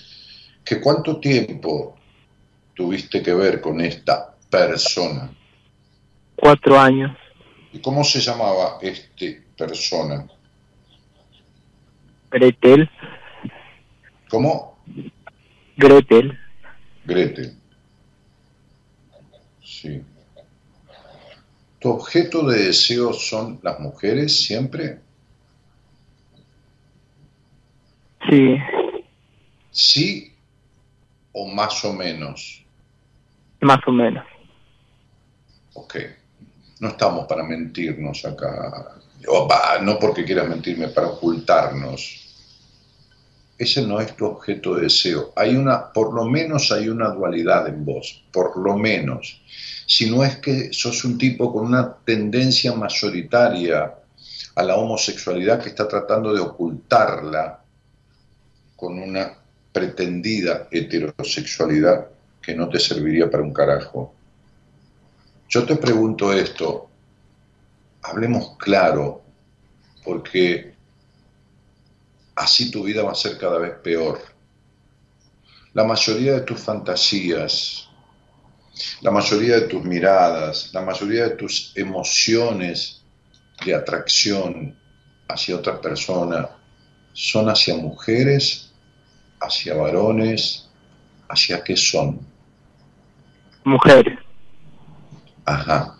que cuánto tiempo tuviste que ver con esta persona. Cuatro años. ¿Y cómo se llamaba este persona? Gretel. ¿Cómo? Gretel. Gretel. Sí. ¿Tu objeto de deseo son las mujeres siempre? Sí. ¿Sí o más o menos? Más o menos. Ok. No estamos para mentirnos acá. no porque quieras mentirme, para ocultarnos. Ese no es tu objeto de deseo. Hay una, por lo menos hay una dualidad en vos, por lo menos. Si no es que sos un tipo con una tendencia mayoritaria a la homosexualidad que está tratando de ocultarla con una pretendida heterosexualidad que no te serviría para un carajo. Yo te pregunto esto, hablemos claro, porque así tu vida va a ser cada vez peor. La mayoría de tus fantasías, la mayoría de tus miradas, la mayoría de tus emociones de atracción hacia otra persona son hacia mujeres, hacia varones, hacia qué son. Mujeres. Ajá.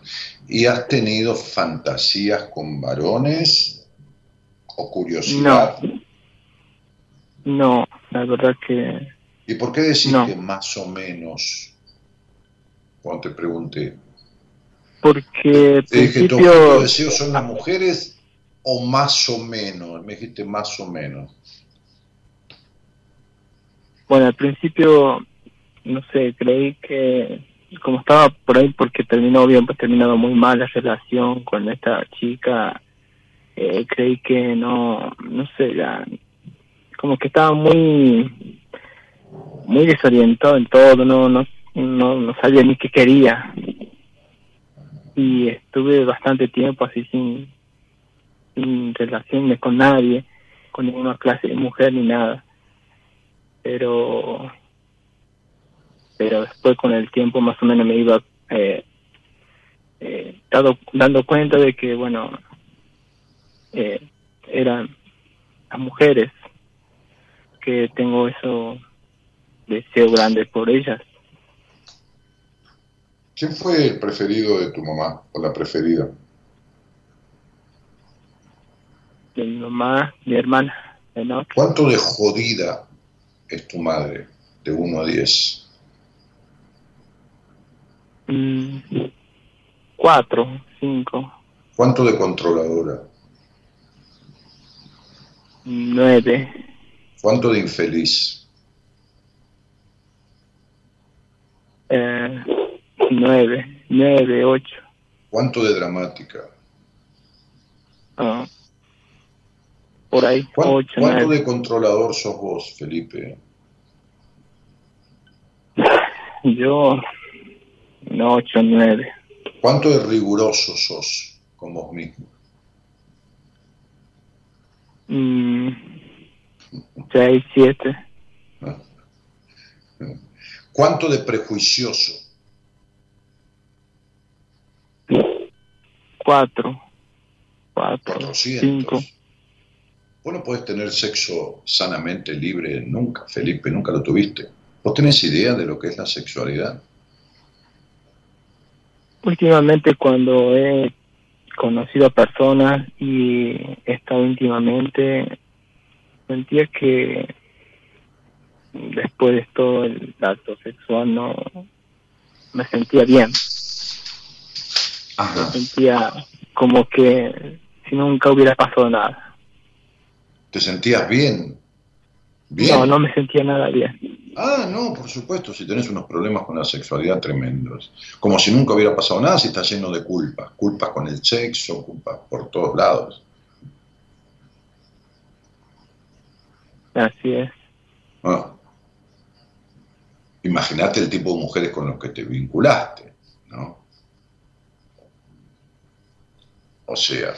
¿Y has tenido fantasías con varones o curiosidad? No, la verdad que... ¿Y por qué decís que más o menos? Cuando te pregunté. Porque te dije, ¿tu deseo son las mujeres o más o menos? Me dijiste más o menos. Bueno, al principio, no sé, creí que como estaba por ahí porque terminó bien, pues terminado muy mal la relación con esta chica, eh, creí que no, no sé, ya, como que estaba muy, muy desorientado en todo, no, no, no, no sabía ni qué quería. Y estuve bastante tiempo así sin, sin con nadie, con ninguna clase de mujer ni nada. Pero pero después con el tiempo más o menos me iba eh, eh, dado, dando cuenta de que, bueno, eh, eran las mujeres que tengo eso deseo grande por ellas. ¿Quién fue el preferido de tu mamá o la preferida? De mi mamá, mi hermana. ¿Cuánto de jodida es tu madre de 1 a 10? Mm, cuatro, cinco. ¿Cuánto de controladora? Nueve. ¿Cuánto de infeliz? Eh, nueve, nueve, ocho. ¿Cuánto de dramática? Ah, por ahí, ocho, ¿Cuánto de controlador sos vos, Felipe? Yo no, 8, 9. ¿Cuánto de riguroso sos con vos mismo? Mm, 6, 7. ¿Cuánto de prejuicioso? 4. 4. 5. Vos no podés tener sexo sanamente libre nunca, Felipe, nunca lo tuviste. ¿Vos tenés idea de lo que es la sexualidad? Últimamente cuando he conocido a personas y he estado íntimamente, sentía que después de todo el acto sexual no me sentía bien. Me sentía como que si nunca hubiera pasado nada. ¿Te sentías bien? ¿Bien? No, no me sentía nada bien. Ah, no, por supuesto, si tenés unos problemas con la sexualidad tremendos. Como si nunca hubiera pasado nada, si estás lleno de culpas. Culpas con el sexo, culpas por todos lados. Así es. Ah. Imagínate el tipo de mujeres con los que te vinculaste, ¿no? O sea,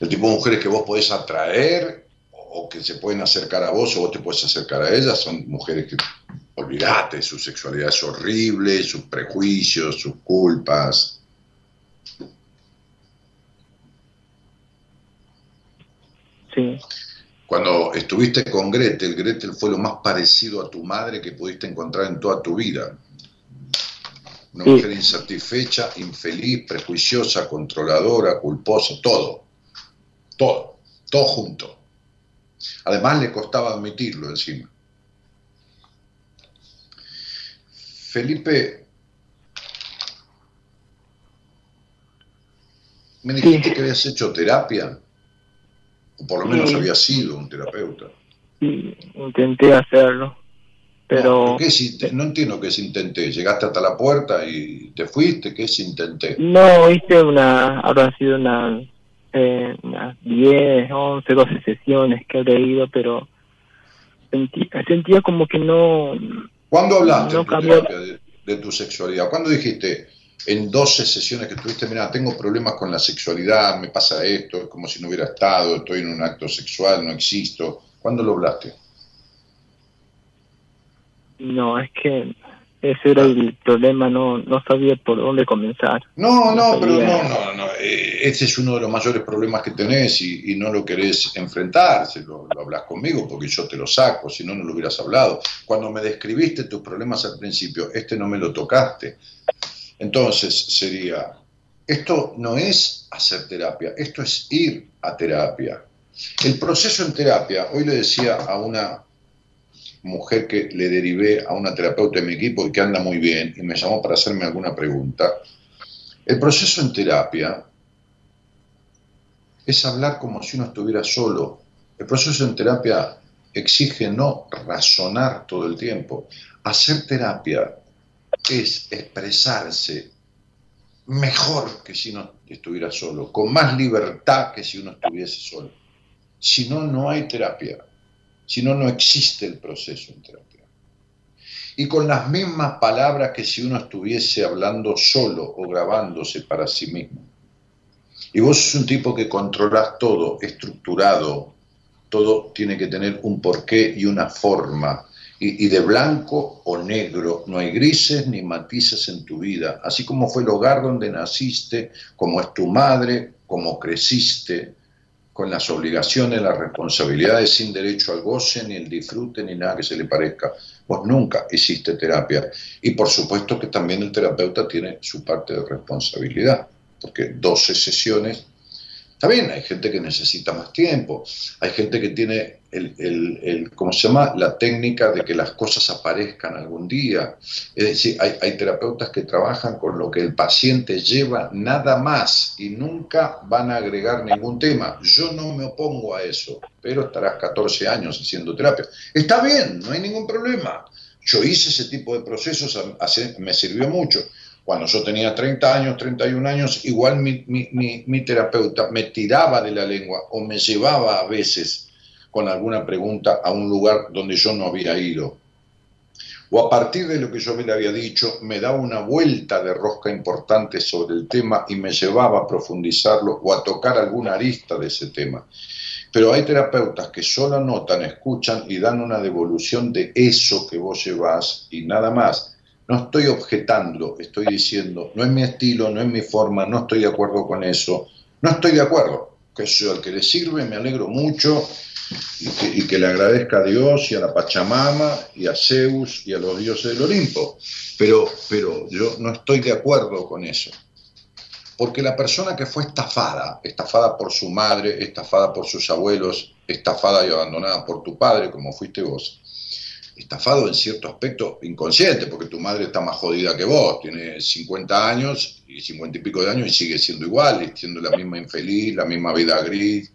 el tipo de mujeres que vos podés atraer o que se pueden acercar a vos o vos te puedes acercar a ellas, son mujeres que, olvídate, su sexualidad es horrible, sus prejuicios, sus culpas. Sí. Cuando estuviste con Gretel, Gretel fue lo más parecido a tu madre que pudiste encontrar en toda tu vida. Una mujer insatisfecha, infeliz, prejuiciosa, controladora, culposa, todo. Todo. Todo junto. Además le costaba admitirlo encima. Felipe, me dijiste que habías hecho terapia, o por lo menos habías sido un terapeuta. Sí, intenté hacerlo, pero... No, ¿qué no entiendo qué es intenté. ¿Llegaste hasta la puerta y te fuiste? ¿Qué es intenté? No, hice una, habrá sido una eh, unas 10, 11, 12 sesiones que he leído, pero sentía como que no... ¿Cuándo hablaste de, tu sexualidad? ¿Cuándo dijiste en 12 sesiones que tuviste, mira, tengo problemas con la sexualidad, me pasa esto, es como si no hubiera estado, estoy en un acto sexual, no existo? ¿Cuándo lo hablaste? No, es que ese era el problema, no, no sabía por dónde comenzar. No, no, pero no, no, no, eh, ese es uno de los mayores problemas que tenés y, no lo querés enfrentar, lo, lo, hablas conmigo porque yo te lo saco, si no, no lo hubieras hablado. Cuando me describiste tus problemas al principio, este no me lo tocaste. Entonces sería, esto no es hacer terapia, esto es ir a terapia. El proceso en terapia, hoy le decía a una mujer que le derivé a una terapeuta de mi equipo y que anda muy bien y me llamó para hacerme alguna pregunta. El proceso en terapia es hablar como si uno estuviera solo. El proceso en terapia exige no razonar todo el tiempo. Hacer terapia es expresarse mejor que si uno estuviera solo, con más libertad que si uno estuviese solo. Si no, no hay terapia. Si no, no existe el proceso en terapia. Y con las mismas palabras que si uno estuviese hablando solo o grabándose para sí mismo. Y vos sos un tipo que controlas todo, estructurado, todo tiene que tener un porqué y una forma. Y, de blanco o negro, no hay grises ni matices en tu vida, así como fue el hogar donde naciste, como es tu madre, como creciste, con las obligaciones, las responsabilidades, sin derecho al goce, ni el disfrute, ni nada que se le parezca. Vos nunca hiciste terapia. Y por supuesto que también el terapeuta tiene su parte de responsabilidad, porque 12 sesiones Está bien, hay gente que necesita más tiempo, hay gente que tiene el, el, ¿cómo se llama? La técnica de que las cosas aparezcan algún día. Es decir, hay, hay, terapeutas que trabajan con lo que el paciente lleva nada más y nunca van a agregar ningún tema. Yo no me opongo a eso, pero estarás 14 años haciendo terapia. Está bien, no hay ningún problema. Yo hice ese tipo de procesos, me sirvió mucho. Cuando yo tenía 30 años, 31 años, igual mi, terapeuta me tiraba de la lengua o me llevaba a veces con alguna pregunta a un lugar donde yo no había ido. O a partir de lo que yo le había dicho, me daba una vuelta de rosca importante sobre el tema y me llevaba a profundizarlo o a tocar alguna arista de ese tema. Pero hay terapeutas que solo notan, escuchan y dan una devolución de eso que vos llevas y nada más no estoy objetando, estoy diciendo, no es mi estilo, no es mi forma, no estoy de acuerdo con eso, no estoy de acuerdo. Que yo, al que le sirve, me alegro mucho y que, le agradezca a Dios y a la Pachamama y a Zeus y a los dioses del Olimpo. Pero, pero yo no estoy de acuerdo con eso. Porque la persona que fue estafada, estafada por su madre, estafada por sus abuelos, estafada y abandonada por tu padre, como fuiste vos, estafado en cierto aspecto inconsciente, porque tu madre está más jodida que vos, tiene 50 años y 50 y pico de años y sigue siendo igual, siendo la misma infeliz, la misma vida gris,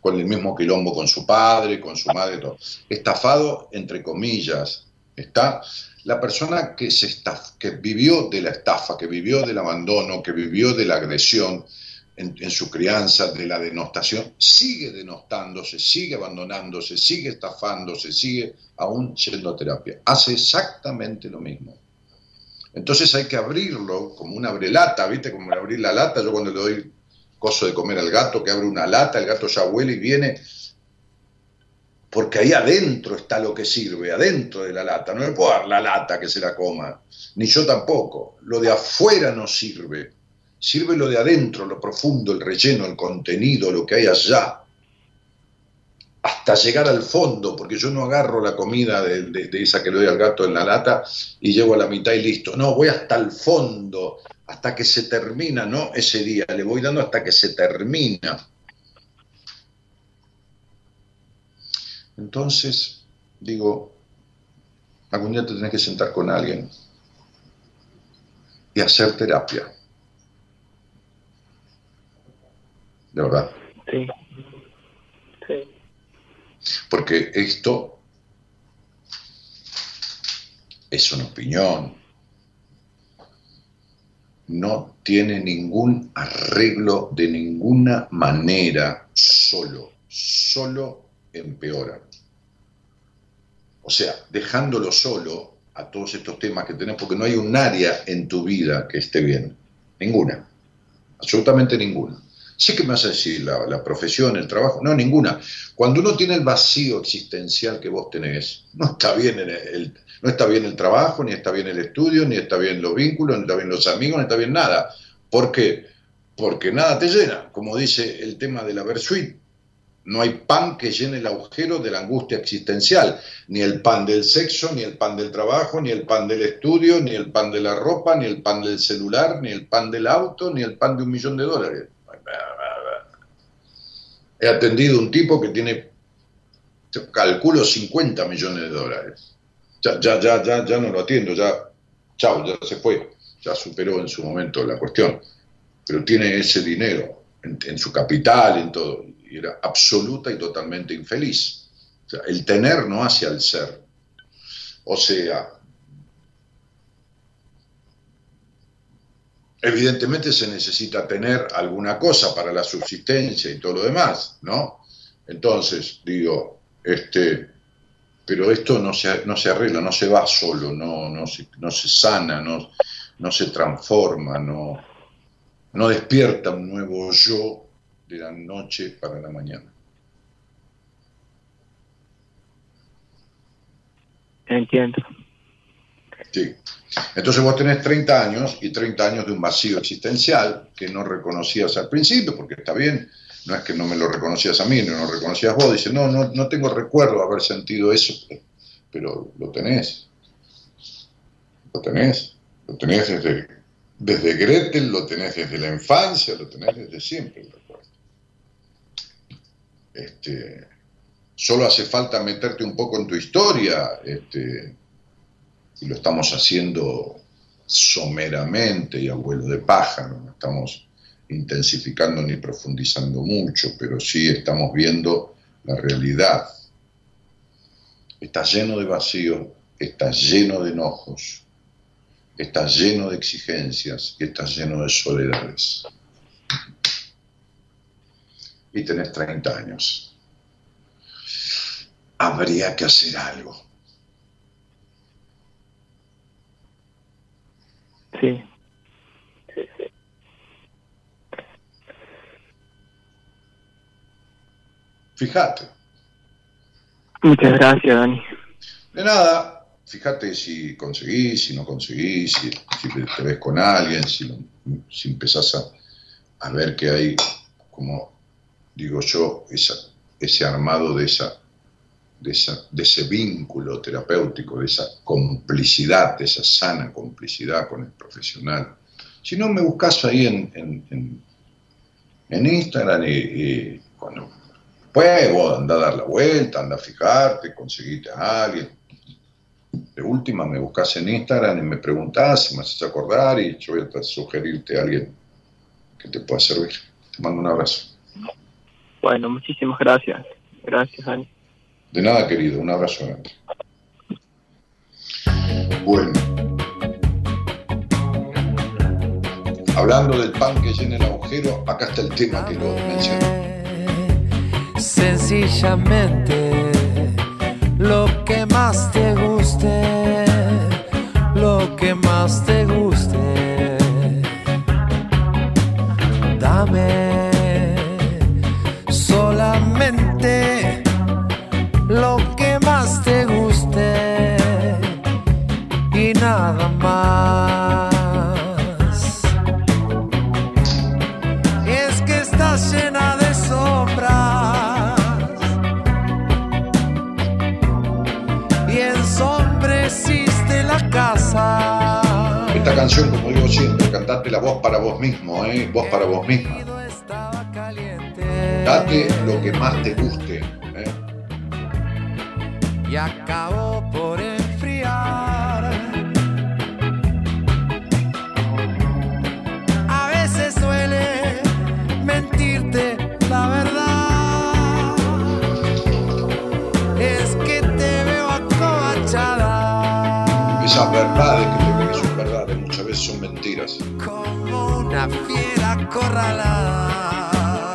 con el mismo quilombo con su padre, con su madre, todo. Estafado, entre comillas, está la persona que, se que vivió de la estafa, que vivió del abandono, que vivió de la agresión, en, su crianza, de la denostación, sigue denostándose, sigue abandonándose, sigue estafándose, sigue aún yendo a terapia. Hace exactamente lo mismo. Entonces hay que abrirlo como una abrelata, ¿viste? Como abrir la lata, yo cuando le doy coso de comer al gato, que abre una lata, el gato ya huele y viene, porque ahí adentro está lo que sirve, adentro de la lata. No le puedo dar la lata que se la coma, ni yo tampoco. Lo de afuera no sirve. Sirve lo de adentro, lo profundo, el relleno, el contenido, lo que hay allá, hasta llegar al fondo, porque yo no agarro la comida de, esa que le doy al gato en la lata y llego a la mitad y listo. No, voy hasta el fondo, hasta que se termina, no ese día, le voy dando hasta que se termina. Entonces, digo, algún día te tenés que sentar con alguien y hacer terapia. de verdad. Sí. Porque esto es una opinión. No tiene ningún arreglo de ninguna manera, solo, solo empeora. O sea, dejándolo solo a todos estos temas que tenés, porque no hay un área en tu vida que esté bien. Ninguna. Absolutamente ninguna. Sí que me vas a decir la, profesión, el trabajo. No, ninguna. Cuando uno tiene el vacío existencial que vos tenés, no está bien el, no está bien el trabajo, ni está bien el estudio, ni está bien los vínculos, ni está bien los amigos, ni está bien nada. ¿Por qué? Porque nada te llena, como dice el tema de la Versuit. No hay pan que llene el agujero de la angustia existencial, ni el pan del sexo, ni el pan del trabajo, ni el pan del estudio, ni el pan de la ropa, ni el pan del celular, ni el pan del auto, ni el pan de un millón de dólares. He atendido un tipo que tiene, calculo, 50 millones de dólares. Ya, ya, ya, ya, no lo atiendo, ya, chao, ya se fue, ya superó en su momento la cuestión. Pero tiene ese dinero en su capital, en todo y era absoluta y totalmente infeliz. el tener no hace al ser. O sea, evidentemente se necesita tener alguna cosa para la subsistencia y todo lo demás, ¿no? Entonces, digo, este, pero esto no se, no se arregla, no se va solo, no, no, se, no se sana, no, no se transforma, no, no despierta un nuevo yo de la noche para la mañana. Entiendo. Sí. Entonces vos tenés 30 años y 30 años de un vacío existencial que no reconocías al principio, porque está bien, no es que no me lo reconocías a mí, no lo reconocías vos, dice, no, no, no tengo recuerdo haber sentido eso, pero lo tenés. Lo tenés. Lo tenés desde, desde Gretel, lo tenés desde la infancia, lo tenés desde siempre. Este, solo hace falta meterte un poco en tu historia, este, y lo estamos haciendo someramente y abuelo de pájaro, no estamos intensificando ni profundizando mucho, pero sí estamos viendo la realidad. Está lleno de vacío, está lleno de enojos, está lleno de exigencias y está lleno de soledades y tenés 30 años. Habría que hacer algo. Sí. Fíjate. Muchas gracias, Dani. De nada, fíjate si conseguís, si no conseguís, si, te ves con alguien, si, si empezás a, a ver que hay como digo yo, esa, ese armado de, esa, de, esa, de ese vínculo terapéutico, de esa complicidad, de esa sana complicidad con el profesional. Si no, me buscas ahí en, en, Instagram y, cuando pues vos anda a dar la vuelta, anda a fijarte, conseguiste a alguien. De última me buscas en Instagram y me preguntás si me haces acordar y yo voy a sugerirte a alguien que te pueda servir. Te mando un abrazo. Bueno, muchísimas gracias. Gracias, Ani. De nada, querido. Un abrazo grande. Bueno. Hablando del pan que llena el agujero, acá está el tema que lo mencioné. Sencillamente, lo que más te guste, lo que más te guste, llena de sombras y ensombreciste la casa. Esta canción, como digo siempre, cantate la voz para vos mismo, ¿eh? voz para vos misma. Date lo que más te guste. ¿eh? Y acabó por esas verdades que te crees son verdades muchas veces son mentiras. Como una fiera corralada.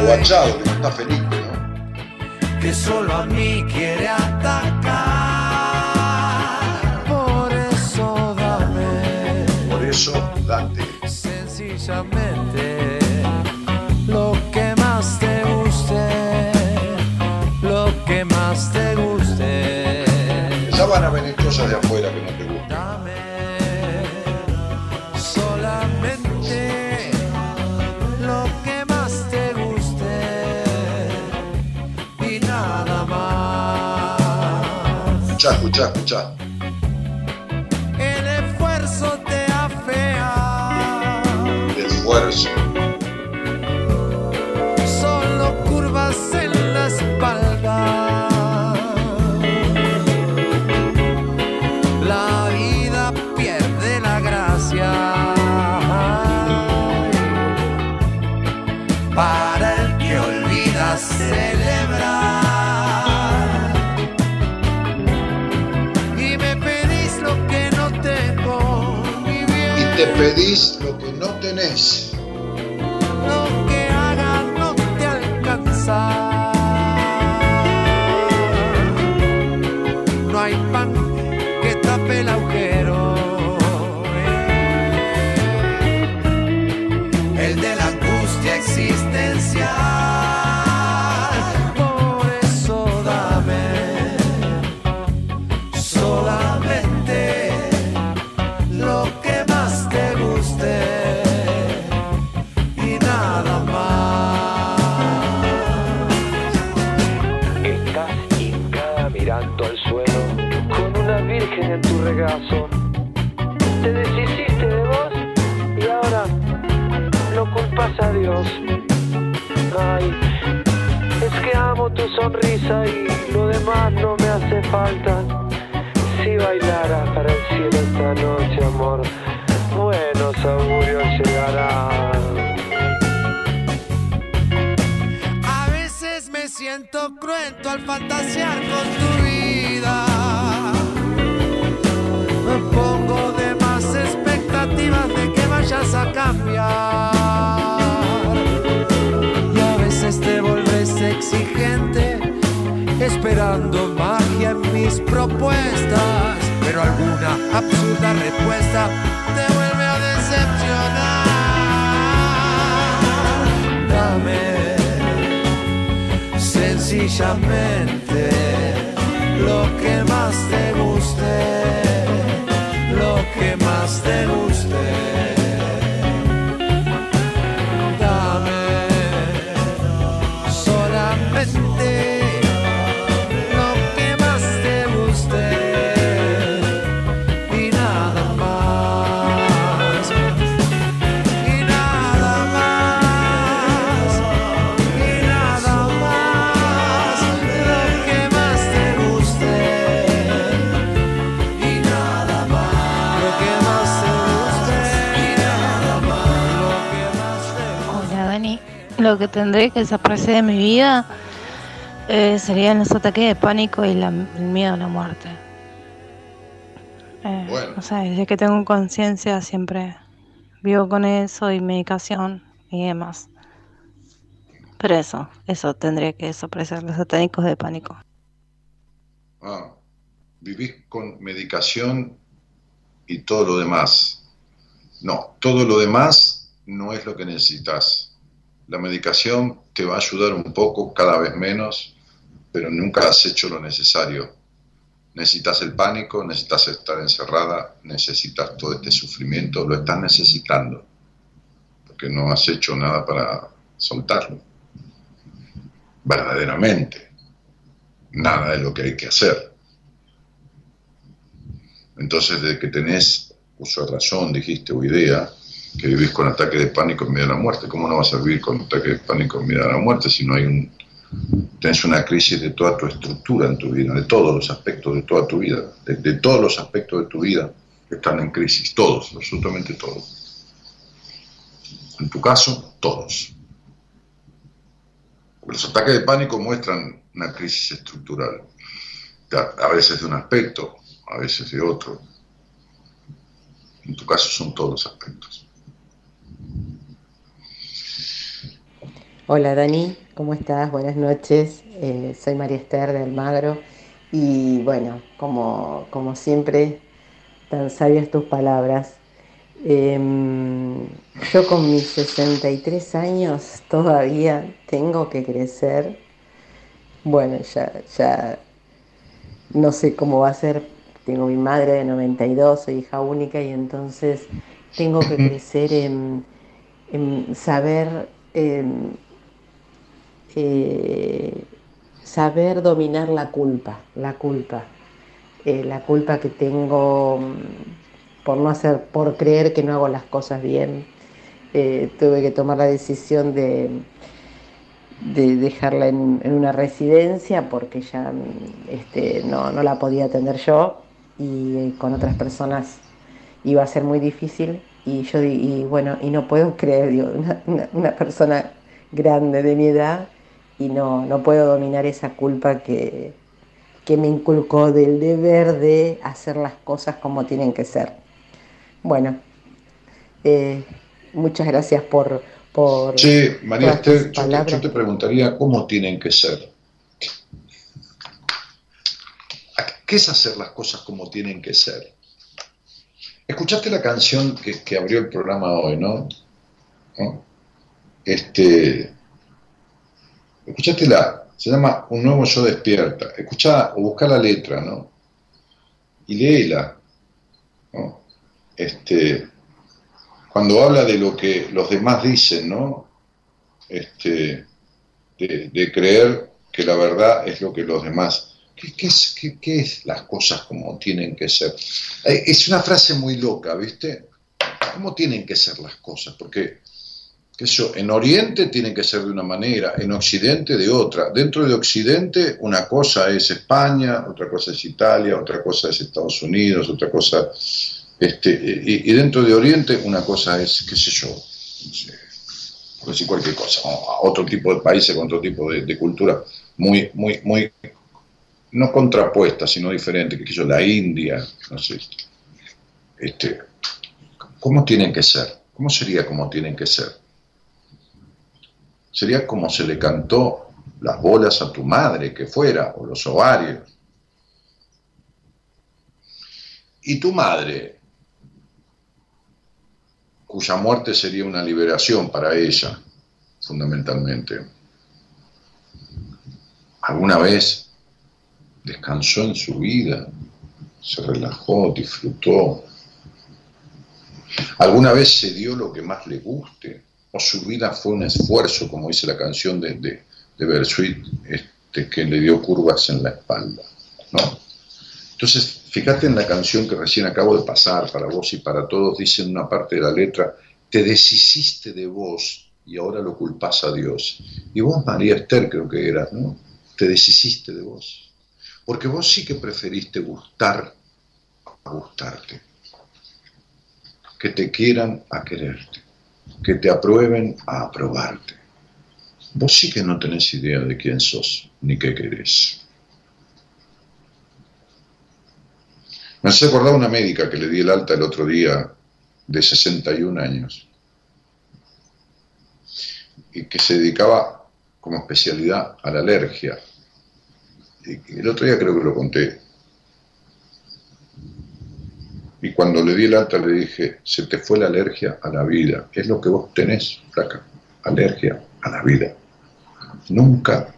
Acobachado, que no está feliz, ¿no? Que solo a mí quiere atacar. Por eso dame. Por eso date. Sencillamente. Cosas de afuera que no te gustan. Dame solamente lo que más te guste y nada más. Escuchá, escuchá, escuchá. Pedís lo que no tenés. Tu sonrisa y lo demás no me hace falta. Si bailara para el cielo esta noche, amor, buenos augurios llegarán. A veces me siento cruento al fantasear con tu vida. Me pongo de más expectativas de que vayas a cambiar. Esperando magia en mis propuestas. Pero alguna absurda respuesta te vuelve a decepcionar. Dame sencillamente lo que más te guste, lo que más te guste. Que tendré que desaparecer de mi vida eh, serían los ataques de pánico y la- el miedo a la muerte. Eh, Bueno. O sea, desde que tengo conciencia siempre vivo con eso y medicación y demás. Pero eso, eso tendría que desaparecer los satánicos de pánico. Ah, vivís con medicación y todo lo demás. No, todo lo demás no es lo que necesitas. La medicación te va a ayudar un poco, cada vez menos, pero nunca has hecho lo necesario. Necesitas el pánico, necesitas estar encerrada, necesitas todo este sufrimiento, lo estás necesitando, porque no has hecho nada para soltarlo. Verdaderamente nada es lo que hay que hacer. Entonces, de que tenés uso de razón, dijiste, o idea, que vivís con ataque de pánico en medio de la muerte. ¿Cómo no vas a vivir con ataque de pánico en medio de la muerte si no hay un... Tenés una crisis de toda tu estructura en tu vida, de todos los aspectos de toda tu vida, de, de todos los aspectos de tu vida están en crisis, todos, absolutamente todos. En tu caso, todos. Los ataques de pánico muestran una crisis estructural, a veces de un aspecto, a veces de otro. En tu caso son todos los aspectos. Hola Dani, ¿cómo estás? Buenas noches. Eh, soy María Esther de Almagro y bueno, como, como siempre, tan sabias tus palabras. Em, yo con mis 63 años todavía tengo que crecer. Bueno, ya, ya no sé cómo va a ser. Tengo mi madre de 92, soy hija única y entonces tengo que crecer en, en saber, en, eh, saber dominar la culpa, la culpa, eh, la culpa que tengo mm, por no hacer, por creer que no hago las cosas bien. Eh, tuve que tomar la decisión de, de dejarla en, en una residencia porque ya mm, este, no, no la podía atender yo y con otras personas iba a ser muy difícil y yo y bueno y no puedo creer digo, una- una persona grande de mi edad y no, no puedo dominar esa culpa que, que me inculcó del deber de hacer las cosas como tienen que ser. Bueno, eh, muchas gracias por, por Che, María yo te, yo te preguntaría cómo tienen que ser. ¿Qué es hacer las cosas como tienen que ser? Escuchaste la canción que, que abrió el programa hoy, ¿no? ¿No? Este, escuchaste la, se llama Un nuevo yo despierta. Escucha o busca la letra, ¿no? Y léela. Este, cuando habla de lo que los demás dicen, ¿no? Este, de, de creer que la verdad es lo que los demás. ¿Qué, qué es, qué- qué es las cosas como tienen que ser? Eh, Es una frase muy loca, ¿viste? ¿Cómo tienen que ser las cosas? Porque, qué sé yo, en Oriente tienen que ser de una manera, en Occidente de otra. Dentro de Occidente una cosa es España, otra cosa es Italia, otra cosa es Estados Unidos, otra cosa... Este, y, dentro de Oriente una cosa es, qué sé yo, no sé, cualquier cosa, otro tipo de países con otro tipo de, cultura muy, muy, muy, no contrapuesta, sino diferente, que yo, la India, no sé, este, ¿cómo tienen que ser? ¿Cómo sería como tienen que ser? Sería como se le cantó las bolas a tu madre, que fuera, o los ovarios. Y tu madre, cuya muerte sería una liberación para ella, fundamentalmente. ¿Alguna vez descansó en su vida? ¿Se relajó, disfrutó? ¿Alguna vez se dio lo que más le guste? ¿O su vida fue un esfuerzo, como dice la canción de, de, de Bersuit, este, que le dio curvas en la espalda? ¿no? Entonces, fíjate en la canción que recién acabo de pasar para vos y para todos, dice en una parte de la letra, te deshiciste de vos y ahora lo culpás a Dios. Y vos, María Esther, creo que eras, ¿no? Te deshiciste de vos. Porque vos sí que preferiste gustar a gustarte. Que te quieran a quererte. Que te aprueben a aprobarte. Vos sí que no tenés idea de quién sos ni qué querés. Me hace acordar una médica que le di el alta el otro día de 61 años y que se dedicaba como especialidad a la alergia. Y el otro día creo que lo conté. Y cuando le di el alta le dije, se te fue la alergia a la vida. Es lo que vos tenés, flaca, alergia a la vida. Nunca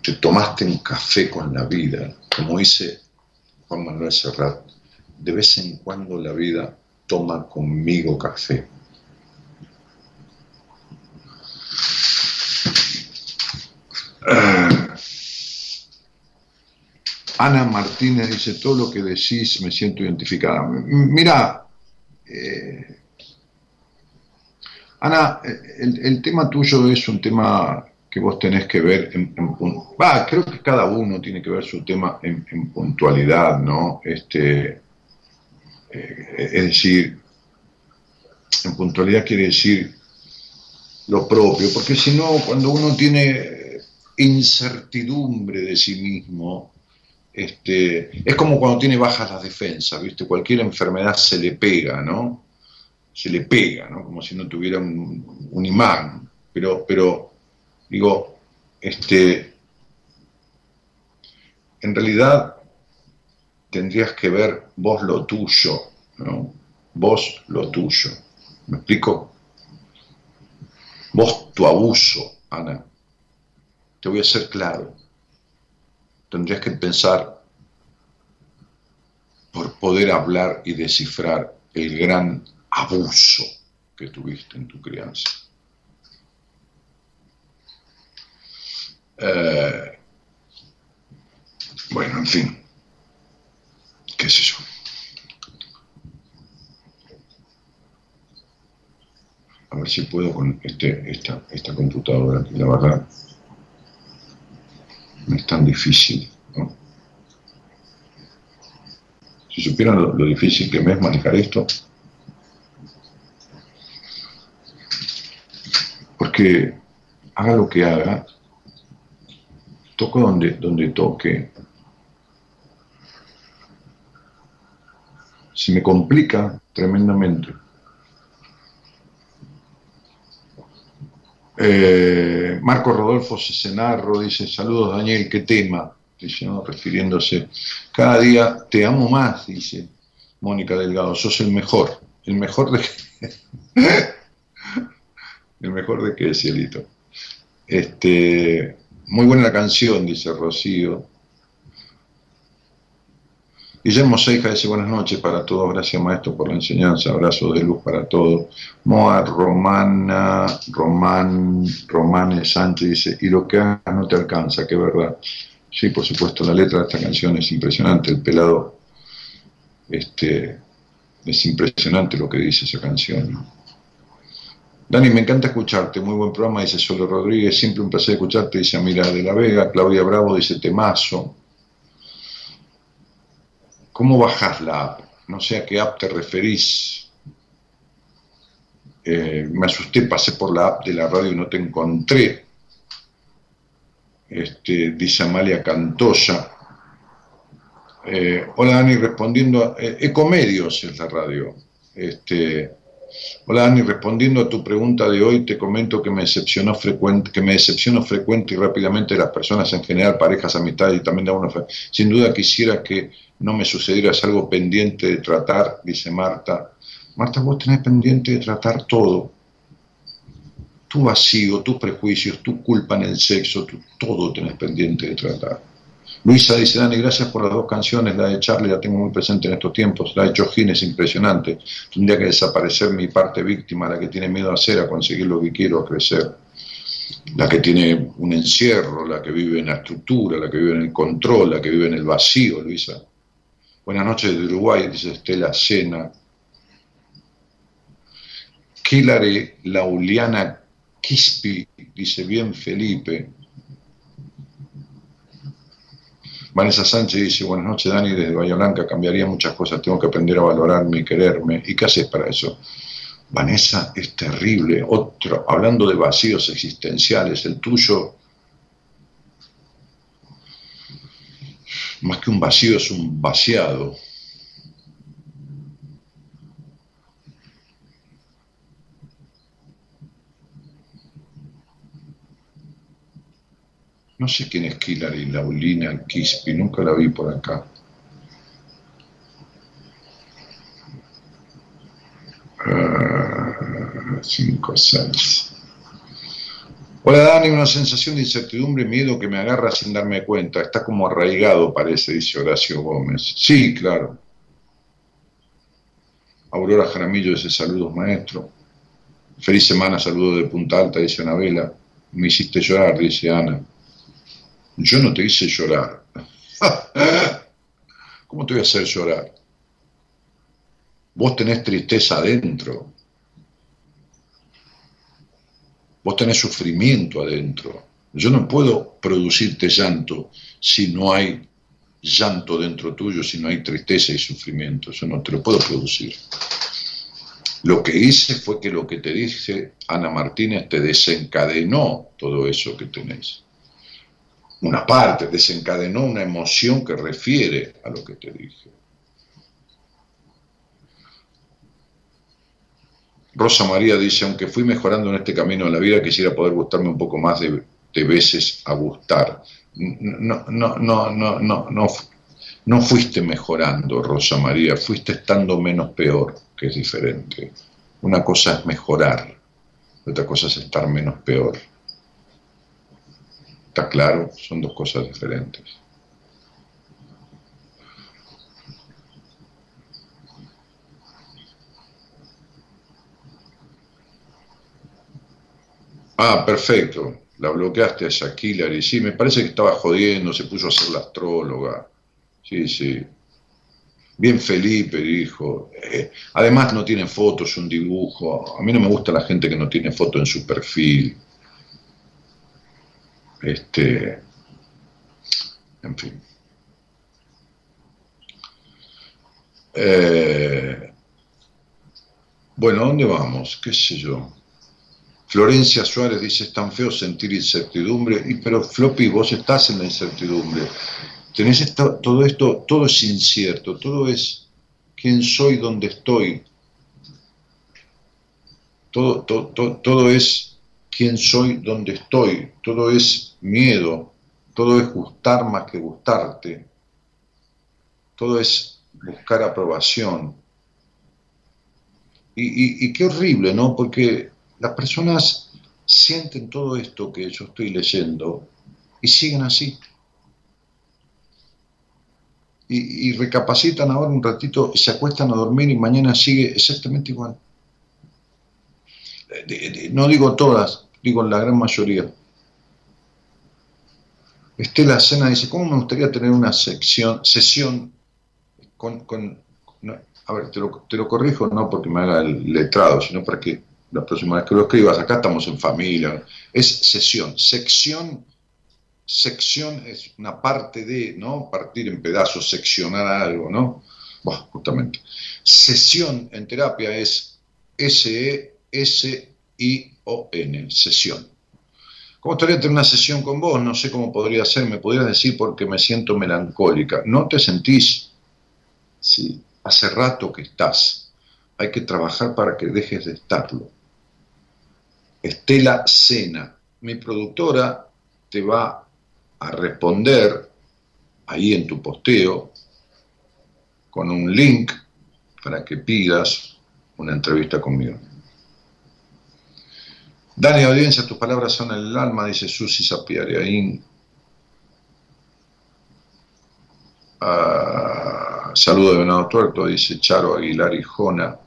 te tomaste un café con la vida, como dice Juan Manuel Serrat. De vez en cuando la vida toma conmigo café. Ah. Ana Martínez dice, todo lo que decís me siento identificada. Mira, eh, Ana, eh, el, tema tuyo es un tema que vos tenés que ver en, en pun- va, creo que cada uno tiene que ver su tema en, en puntualidad, ¿no? Este, eh, es decir, en puntualidad quiere decir lo propio, porque si no, cuando uno tiene incertidumbre de sí mismo, este, es como cuando tiene bajas las defensas, ¿viste? Cualquier enfermedad se le pega, ¿no? Se le pega, ¿no? Como si no tuviera un, un imán. Pero, pero, digo, este, en realidad tendrías que ver vos lo tuyo, ¿no? vos lo tuyo. ¿Me explico? Vos tu abuso, Ana. Te voy a ser claro. Tendrías que pensar por poder hablar y descifrar el gran abuso que tuviste en tu crianza. Eh, bueno, en fin, qué sé yo. A ver si puedo con este, esta, esta computadora, que la verdad no es tan difícil. ¿no? Si supieran lo, difícil que me es manejar esto, porque haga lo que haga, toco donde, donde toque, se me complica tremendamente. Eh, Marco Rodolfo Cesenarro dice, saludos Daniel, ¿qué tema? Dice, refiriéndose, cada día te amo más, dice Mónica Delgado, sos el mejor, el mejor de... <laughs> el mejor de qué, cielito. Este, muy buena la canción, dice Rocío. Guillermo Seija dice buenas noches para todos, gracias maestro por la enseñanza, abrazo de luz para todos. Moa Romana, Román, Romane Sánchez dice, y lo que hagas no te alcanza, qué verdad. Sí, por supuesto, la letra de esta canción es impresionante, el pelado, este, es impresionante lo que dice esa canción. Dani, me encanta escucharte, muy buen programa, dice Solo Rodríguez, siempre un placer escucharte, dice Amira de la Vega, Claudia Bravo dice Temazo. ¿Cómo bajás la app? No sé a qué app te referís. Eh, me asusté, pasé por la app de la radio y no te encontré. Este, dice Amalia Cantoya. Eh, hola Dani, respondiendo a eh, Ecomedios es la radio. Este, hola Dani, respondiendo a tu pregunta de hoy, te comento que me decepcionó frecuente, que me decepcionó frecuente y rápidamente de las personas en general, parejas, amistades y también de uno. Sin duda quisiera que no me sucediera algo pendiente de tratar, dice Marta. Marta, vos tenés pendiente de tratar todo. Tu vacío, tus prejuicios, tu culpa en el sexo, tu, todo tenés pendiente de tratar. Luisa dice, Dani, gracias por las dos canciones, la de Charlie la tengo muy presente en estos tiempos, la de Chojin es impresionante, tendría que desaparecer mi parte víctima, la que tiene miedo a hacer, a conseguir lo que quiero, a crecer, la que tiene un encierro, la que vive en la estructura, la que vive en el control, la que vive en el vacío, Luisa. Buenas noches de Uruguay, dice Estela Sena. Kilare Lauliana Quispi, dice bien Felipe. Vanessa Sánchez dice, buenas noches Dani, desde Bahía Blanca cambiaría muchas cosas, tengo que aprender a valorarme y quererme. ¿Y qué haces para eso? Vanessa, es terrible. Otro, hablando de vacíos existenciales, el tuyo, más que un vacío, es un vaciado. No sé quién es Kilary, Laulina Quispi, nunca la vi por acá. 5, 6. Hola Dani, una sensación de incertidumbre y miedo que me agarra sin darme cuenta. Está como arraigado, parece, dice Horacio Gómez. Sí, claro. Aurora Jaramillo dice saludos, maestro. Feliz semana, saludos de Punta Alta, dice Anabela. Me hiciste llorar, dice Ana. Yo no te hice llorar. <laughs> ¿Cómo te voy a hacer llorar? Vos tenés tristeza adentro. Vos tenés sufrimiento adentro. Yo no puedo producirte llanto si no hay llanto dentro tuyo, si no hay tristeza y sufrimiento. Eso no te lo puedo producir. Lo que hice fue que lo que te dije, Ana Martínez, te desencadenó todo eso que tenés. Una parte, desencadenó una emoción que refiere a lo que te dije. Rosa María dice, aunque fui mejorando en este camino de la vida, quisiera poder gustarme un poco más de, veces a gustar. No, no, no, no, no, no, no fuiste mejorando, Rosa María, fuiste estando menos peor. que es diferente. Una cosa es mejorar, otra cosa es estar menos peor. ¿Está claro? Son dos cosas diferentes. Ah, perfecto. La bloqueaste a Shaquille y sí, me parece que estaba jodiendo, se puso a ser la astróloga. Sí, sí. Bien Felipe dijo. Eh, además no tiene fotos, un dibujo. A mí no me gusta la gente que no tiene foto en su perfil. Este. En fin. Eh, bueno, ¿dónde vamos? ¿Qué sé yo? Florencia Suárez dice, es tan feo sentir incertidumbre, y, pero Floppy, vos estás en la incertidumbre. Tenés todo esto, todo es incierto, todo es quién soy, dónde estoy. Todo, todo, todo es quién soy, dónde estoy. Todo es miedo, todo es gustar más que gustarte. Todo es buscar aprobación. Y, qué horrible, ¿no? Porque las personas sienten todo esto que yo estoy leyendo y siguen así. Y, recapacitan ahora un ratito, se acuestan a dormir y mañana sigue exactamente igual. No digo todas, digo la gran mayoría. Estela Sena dice, ¿cómo me gustaría tener una sección, sesión con... con a ver, te lo, corrijo no porque me haga el letrado, sino para que la próxima vez que lo escribas, acá estamos en familia, es sesión, sección, sección es una parte de, ¿no? Partir en pedazos, seccionar algo, ¿no? Bueno, justamente. Sesión en terapia es S-E-S-I-O-N, sesión. ¿Cómo estaría tener una sesión con vos? No sé cómo podría ser, me podrías decir porque me siento melancólica. ¿No te sentís? Sí, hace rato que estás. Hay que trabajar para que dejes de estarlo. Estela Sena, mi productora, te va a responder ahí en tu posteo con un link para que pidas una entrevista conmigo. Dani, audiencia, tus palabras son el alma, dice Susi Sapiariaín. Ah, saludo de Venado Tuerto, dice Charo Aguilar y Jona.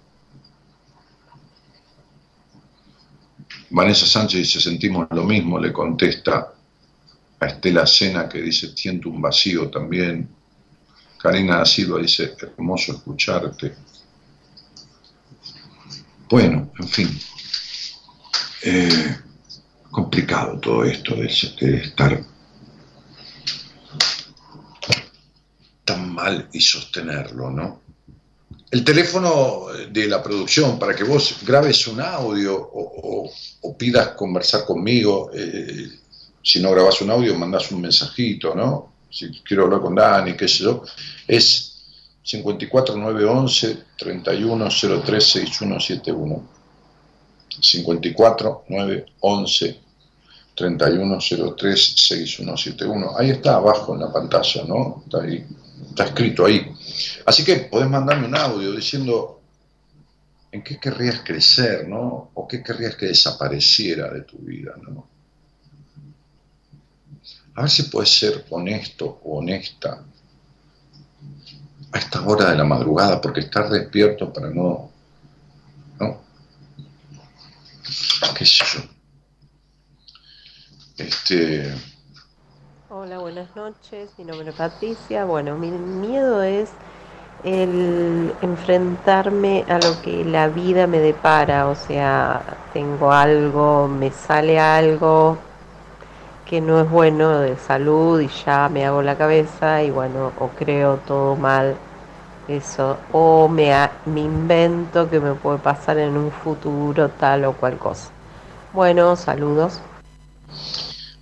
Vanessa Sánchez dice, sentimos lo mismo, le contesta a Estela Sena que dice, siento un vacío también. Karina Silva dice, hermoso escucharte. Bueno, en fin, eh, complicado todo esto de, estar tan mal y sostenerlo, ¿no? el teléfono de la producción para que vos grabes un audio o, pidas conversar conmigo. Eh, si no grabas un audio, mandas un mensajito, ¿no? Si quiero hablar con Dani, qué sé yo, es 54911 31036171. 54911 31036171. Ahí está abajo en la pantalla, ¿no? Está ahí, está escrito ahí. Así que podés mandarme un audio diciendo en qué querrías crecer, ¿no? O qué querrías que desapareciera de tu vida, ¿no? A ver si puedes ser honesto o honesta a esta hora de la madrugada, porque estar despierto para ¿no? ¿Qué sé yo? Este. Hola, buenas noches. Mi nombre es Patricia. Bueno, mi miedo es el enfrentarme a lo que la vida me depara, o sea, tengo algo, me sale algo que no es bueno de salud y ya me hago la cabeza y bueno, o creo todo mal, eso, o me, me invento que me puede pasar en un futuro tal o cual cosa. Bueno, saludos.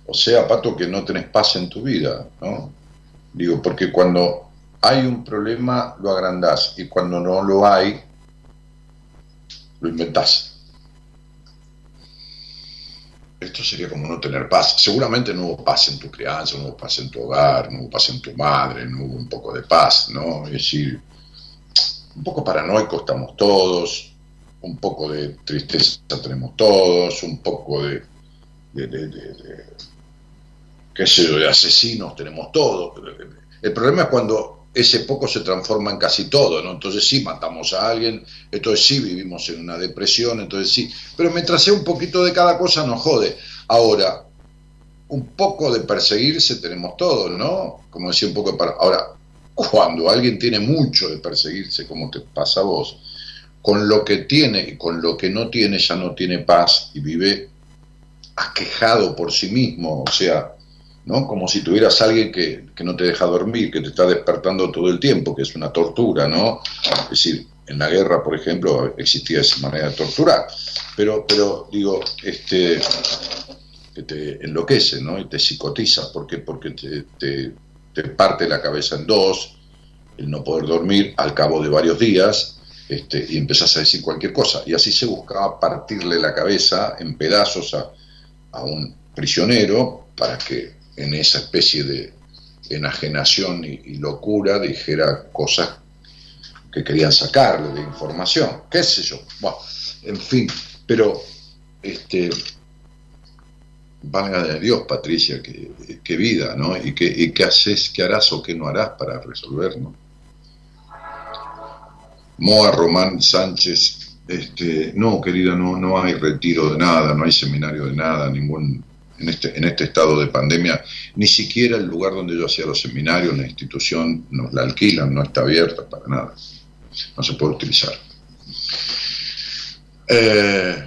O sea, Pato, que no tenés paz en tu vida, ¿no? Digo, porque cuando hay un problema, lo agrandás y cuando no lo hay, lo inventás. Esto sería como no tener paz. Seguramente no hubo paz en tu crianza, no hubo paz en tu hogar, no hubo paz en tu madre, no hubo un poco de paz, ¿no? Es decir, un poco paranoico estamos todos, un poco de tristeza tenemos todos, un poco de, de, de, de, qué sé yo, de asesinos tenemos todos. El problema es cuando ese poco se transforma en casi todo, ¿no? Entonces sí matamos a alguien, entonces sí vivimos en una depresión, entonces sí. Pero mientras sea un poquito de cada cosa nos jode. Ahora, un poco de perseguirse tenemos todos, ¿no? Como decía un poco de... Ahora, cuando alguien tiene mucho de perseguirse, como te pasa a vos, con lo que tiene y con lo que no tiene ya no tiene paz y vive aquejado por sí mismo, o sea, ¿no? Como si tuvieras alguien que, que, no te deja dormir, que te está despertando todo el tiempo, que es una tortura, ¿no? Es decir, en la guerra, por ejemplo, existía esa manera de torturar. Pero, pero digo, este, que te enloquece, ¿no? Y te psicotiza. ¿Por qué? Porque te, te, te parte la cabeza en dos, el no poder dormir al cabo de varios días, este, y empezás a decir cualquier cosa. Y así se buscaba partirle la cabeza en pedazos a, a un prisionero para que en esa especie de enajenación y, locura dijera cosas que querían sacarle de información, qué sé yo. Bueno, en fin, pero este valga de Dios, Patricia, qué, vida, ¿no? Y qué, qué haces, qué harás o qué no harás para resolver, ¿no? Moa Román Sánchez, este, no, querida, no, no hay retiro de nada, no hay seminario de nada, ningún en este, en este estado de pandemia, ni siquiera el lugar donde yo hacía los seminarios, la institución nos la alquilan, no está abierta para nada, no se puede utilizar. Eh,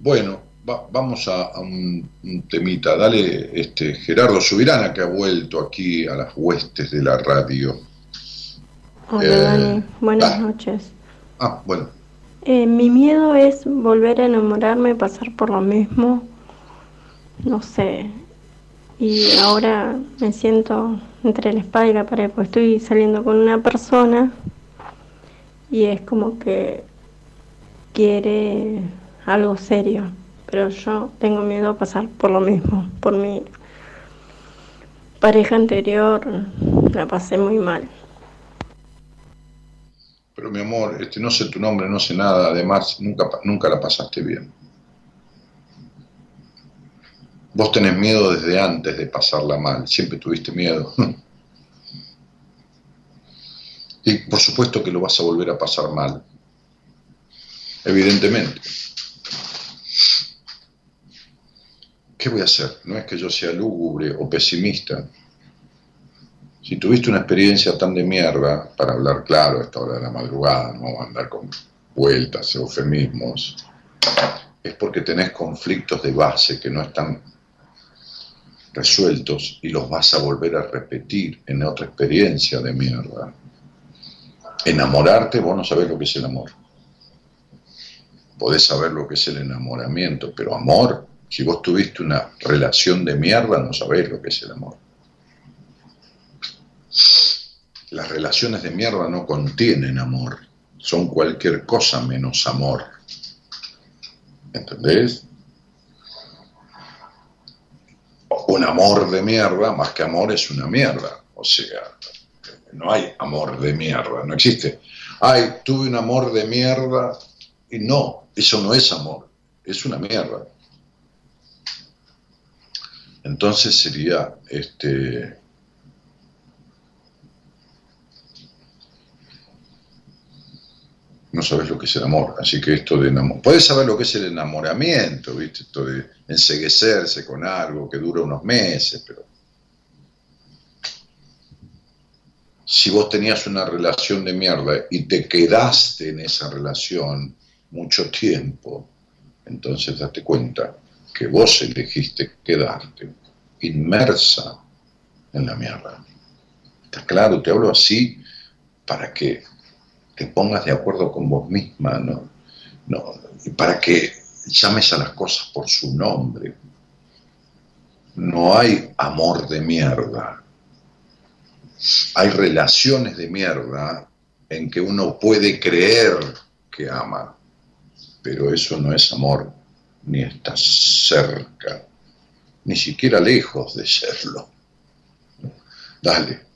bueno, va, vamos a, a un, un, temita, dale este, Gerardo Subirana que ha vuelto aquí a las huestes de la radio. Hola eh, Dani, buenas ah, noches. Ah, bueno. Eh, mi miedo es volver a enamorarme, pasar por lo mismo no sé, y ahora me siento entre la espada y la pared, porque estoy saliendo con una persona y es como que quiere algo serio, pero yo tengo miedo a pasar por lo mismo, por mi pareja anterior la pasé muy mal. Pero mi amor, este, no sé tu nombre, no sé nada, además nunca, nunca la pasaste bien. Vos tenés miedo desde antes de pasarla mal, siempre tuviste miedo. <laughs> Y por supuesto que lo vas a volver a pasar mal, evidentemente. ¿Qué voy a hacer? No es que yo sea lúgubre o pesimista. Si tuviste una experiencia tan de mierda, para hablar claro a esta hora de la madrugada, no vamos a andar con vueltas, eufemismos, es porque tenés conflictos de base que no están resueltos y los vas a volver a repetir en otra experiencia de mierda. Enamorarte, vos no sabés lo que es el amor. Podés saber lo que es el enamoramiento, pero amor, si vos tuviste una relación de mierda, no sabés lo que es el amor. Las relaciones de mierda no contienen amor, son cualquier cosa menos amor. ¿Entendés? un amor de mierda, más que amor, es una mierda. O sea, no hay amor de mierda, no existe. Ay, tuve un amor de mierda y no, eso no es amor, es una mierda. Entonces sería este no sabes lo que es el amor. Así que esto de enamor... Puedes saber lo que es el enamoramiento, ¿viste? Esto de enseguecerse con algo que dura unos meses, pero... Si vos tenías una relación de mierda y te quedaste en esa relación mucho tiempo, entonces date cuenta que vos elegiste quedarte inmersa en la mierda. ¿Está claro? Te hablo así para que te pongas de acuerdo con vos misma, ¿no? no para que llames a las cosas por su nombre. No hay amor de mierda. Hay relaciones de mierda en que uno puede creer que ama, pero eso no es amor, ni está cerca, ni siquiera lejos de serlo. Dale.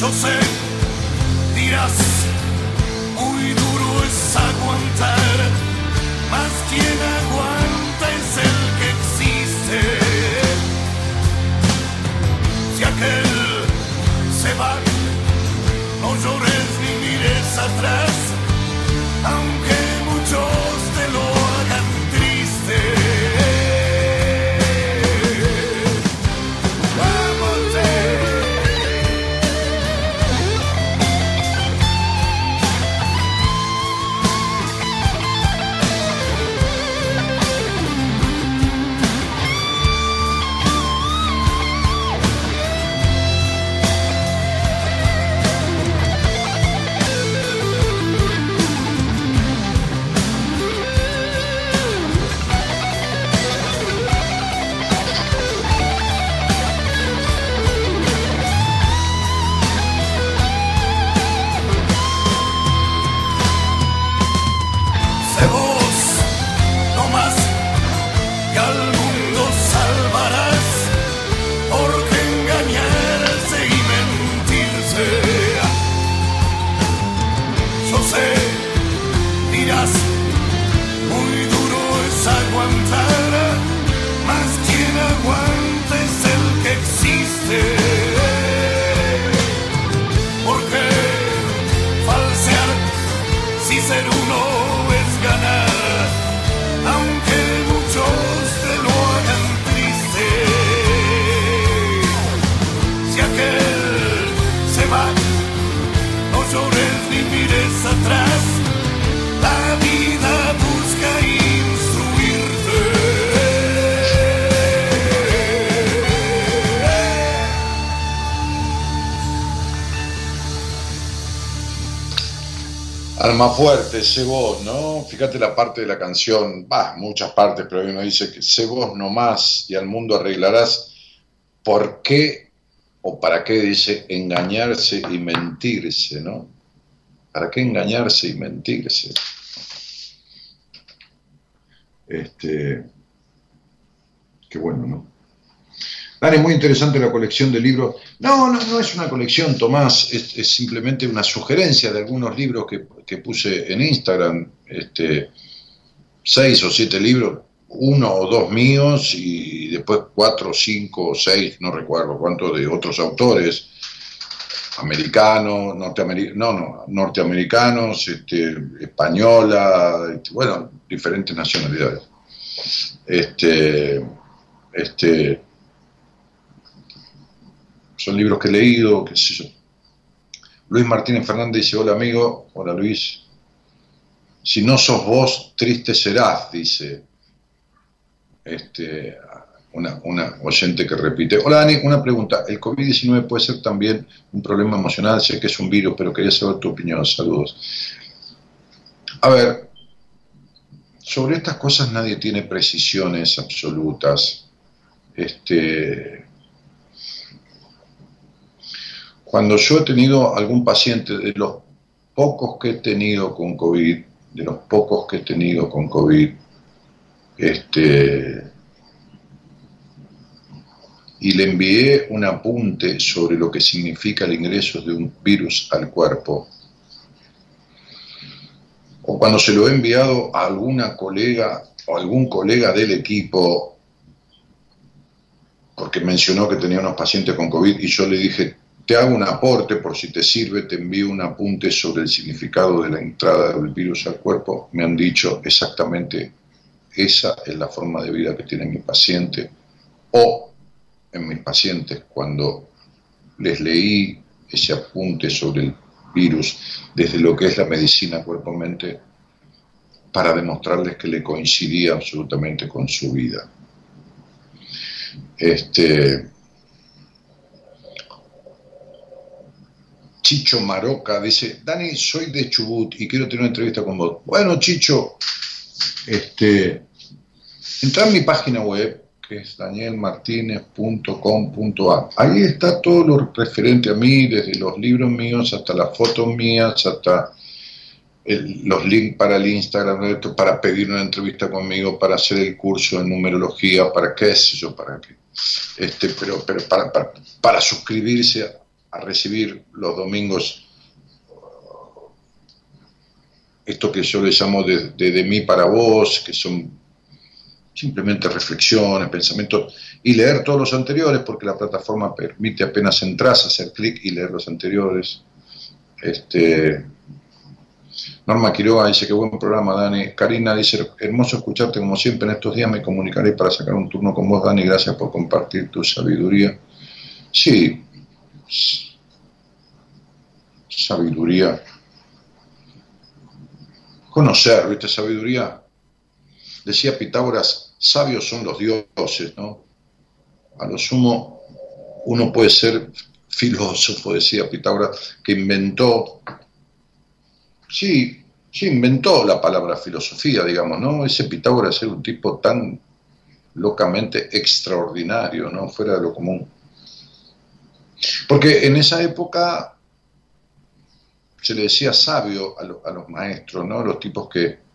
Yo sé, dirás, muy duro es aguantar, Alma fuerte, sé vos, ¿no? Fíjate la parte de la canción, va, muchas partes, pero hay uno dice que sé vos nomás y al mundo arreglarás. ¿Por qué o para qué dice engañarse y mentirse, ¿no? ¿Para qué engañarse y mentirse? Este, qué bueno, ¿no? Dani, muy interesante la colección de libros. No, no, no es una colección, Tomás, es, simplemente una sugerencia de algunos libros que, que puse en Instagram. Este, seis o siete libros, uno o dos míos y después cuatro, cinco o seis, no recuerdo cuántos, de otros autores, americanos, norteamericanos, no, no, norteamericanos, este, española, este, bueno, diferentes nacionalidades. Este, este, son libros que he leído, qué sé. Luis Martínez Fernández dice, hola amigo, hola Luis. Si no sos vos, triste serás, dice este, una, una oyente que repite. Hola Dani, una pregunta. ¿El COVID-19 puede ser también un problema emocional? Sé que es un virus, pero quería saber tu opinión. Saludos. A ver, sobre estas cosas nadie tiene precisiones absolutas. Este, cuando yo he tenido algún paciente, de los pocos que he tenido con COVID, de los pocos que he tenido con COVID, este, y le envié un apunte sobre lo que significa el ingreso de un virus al cuerpo, o cuando se lo he enviado a alguna colega o algún colega del equipo, porque mencionó que tenía unos pacientes con COVID y yo le dije, te hago un aporte por si te sirve, te envío un apunte sobre el significado de la entrada del virus al cuerpo, me han dicho exactamente esa es la forma de vida que tiene mi paciente o en mis pacientes cuando les leí ese apunte sobre el virus desde lo que es la medicina cuerpo-mente para demostrarles que le coincidía absolutamente con su vida. Este, Chicho Maroca dice, Dani, soy de Chubut y quiero tener una entrevista con vos. Bueno, Chicho, este, entra en mi página web, que es danielmartinez.com.ar. Ahí está todo lo referente a mí, desde los libros míos hasta las fotos mías, hasta los links para el Instagram, para pedir una entrevista conmigo, para hacer el curso de numerología, para qué sé yo, para qué. Este, pero pero para, para, suscribirse a, recibir los domingos esto que yo le llamo de, mí para vos, que son simplemente reflexiones, pensamientos, y leer todos los anteriores, porque la plataforma permite apenas entras, hacer clic y leer los anteriores. Este, Norma Quiroga dice que buen programa, Dani. Karina dice, hermoso escucharte como siempre en estos días, me comunicaré para sacar un turno con vos, Dani, gracias por compartir tu sabiduría. Sí, sabiduría. Conocer, ¿viste? Sabiduría. Decía Pitágoras, sabios son los dioses, ¿no? A lo sumo, uno puede ser filósofo, decía Pitágoras, que inventó, sí, sí, inventó la palabra filosofía, digamos, ¿no? Ese Pitágoras era un tipo tan locamente extraordinario, ¿no? Fuera de lo común. Porque en esa época se le decía sabio a, los maestros, ¿no? Los tipos que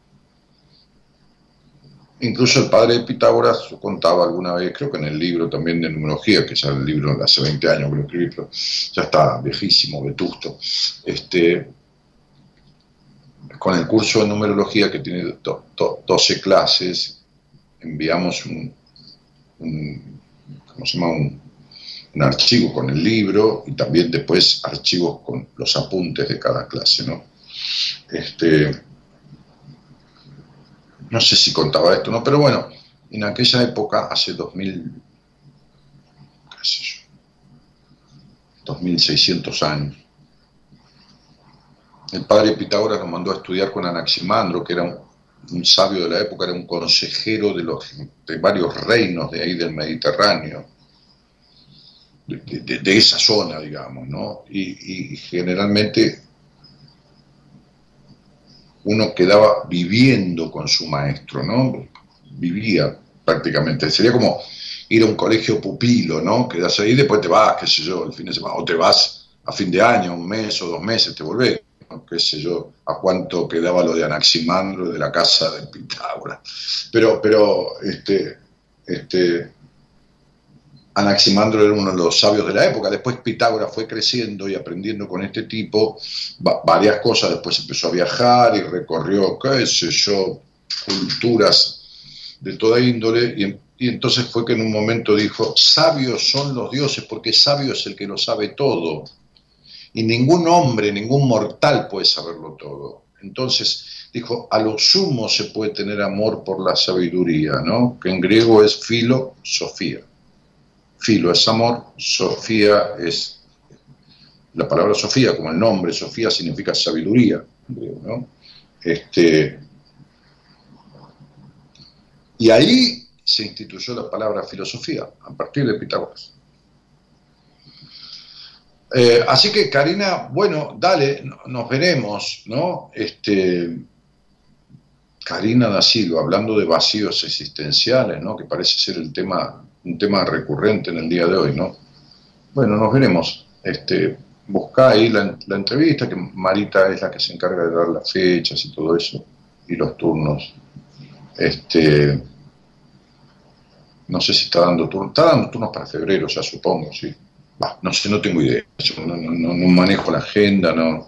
Incluso el padre de Pitágoras contaba alguna vez, creo que en el libro también de numerología, que ya el libro hace 20 años que lo escribí, pero ya está viejísimo, vetusto, este, con el curso de numerología que tiene 12 clases, enviamos un, ¿cómo se llama? Un, un, archivo con el libro y también después archivos con los apuntes de cada clase, ¿no? Este, no sé si contaba esto, ¿no? Pero bueno, en aquella época, hace 2000, qué sé yo, 2600 años, el padre Pitágoras lo mandó a estudiar con Anaximandro, que era un, sabio de la época, era un consejero de, los, de varios reinos de ahí del Mediterráneo, de, esa zona, digamos, ¿no? y generalmente uno quedaba viviendo con su maestro, ¿no? Vivía prácticamente. Sería como ir a un colegio pupilo, ¿no? Quedas ahí, después te vas, qué sé yo, el fin de semana, o te vas a fin de año, un mes o dos meses, te volvés, qué sé yo, a cuánto quedaba lo de Anaximandro de la casa de Pitágoras. Pero, pero, este, este, Anaximandro era uno de los sabios de la época, después Pitágoras fue creciendo y aprendiendo con este tipo varias cosas, después empezó a viajar y recorrió, qué sé yo, culturas de toda índole, y, y, entonces fue que en un momento dijo, sabios son los dioses, porque sabio es el que lo sabe todo, y ningún hombre, ningún mortal puede saberlo todo. Entonces dijo, a lo sumo se puede tener amor por la sabiduría, ¿no? que en griego es filosofía. Filo es amor, Sofía es la palabra Sofía, como el nombre, Sofía significa sabiduría, ¿no? Este, y ahí se instituyó la palabra filosofía, a partir de Pitágoras. Eh, así que Karina, bueno, dale, nos veremos, ¿no? Este, Karina da Silva, hablando de vacíos existenciales, ¿no? que parece ser el tema, un tema recurrente en el día de hoy. ¿no? Bueno, nos veremos. Este, buscá ahí la, entrevista, que Marita es la que se encarga de dar las fechas y todo eso, y los turnos. Este, no sé si está dando turnos, está dando turnos para febrero, ya supongo, sí. Bah, no sé, no tengo idea, no manejo la agenda, no.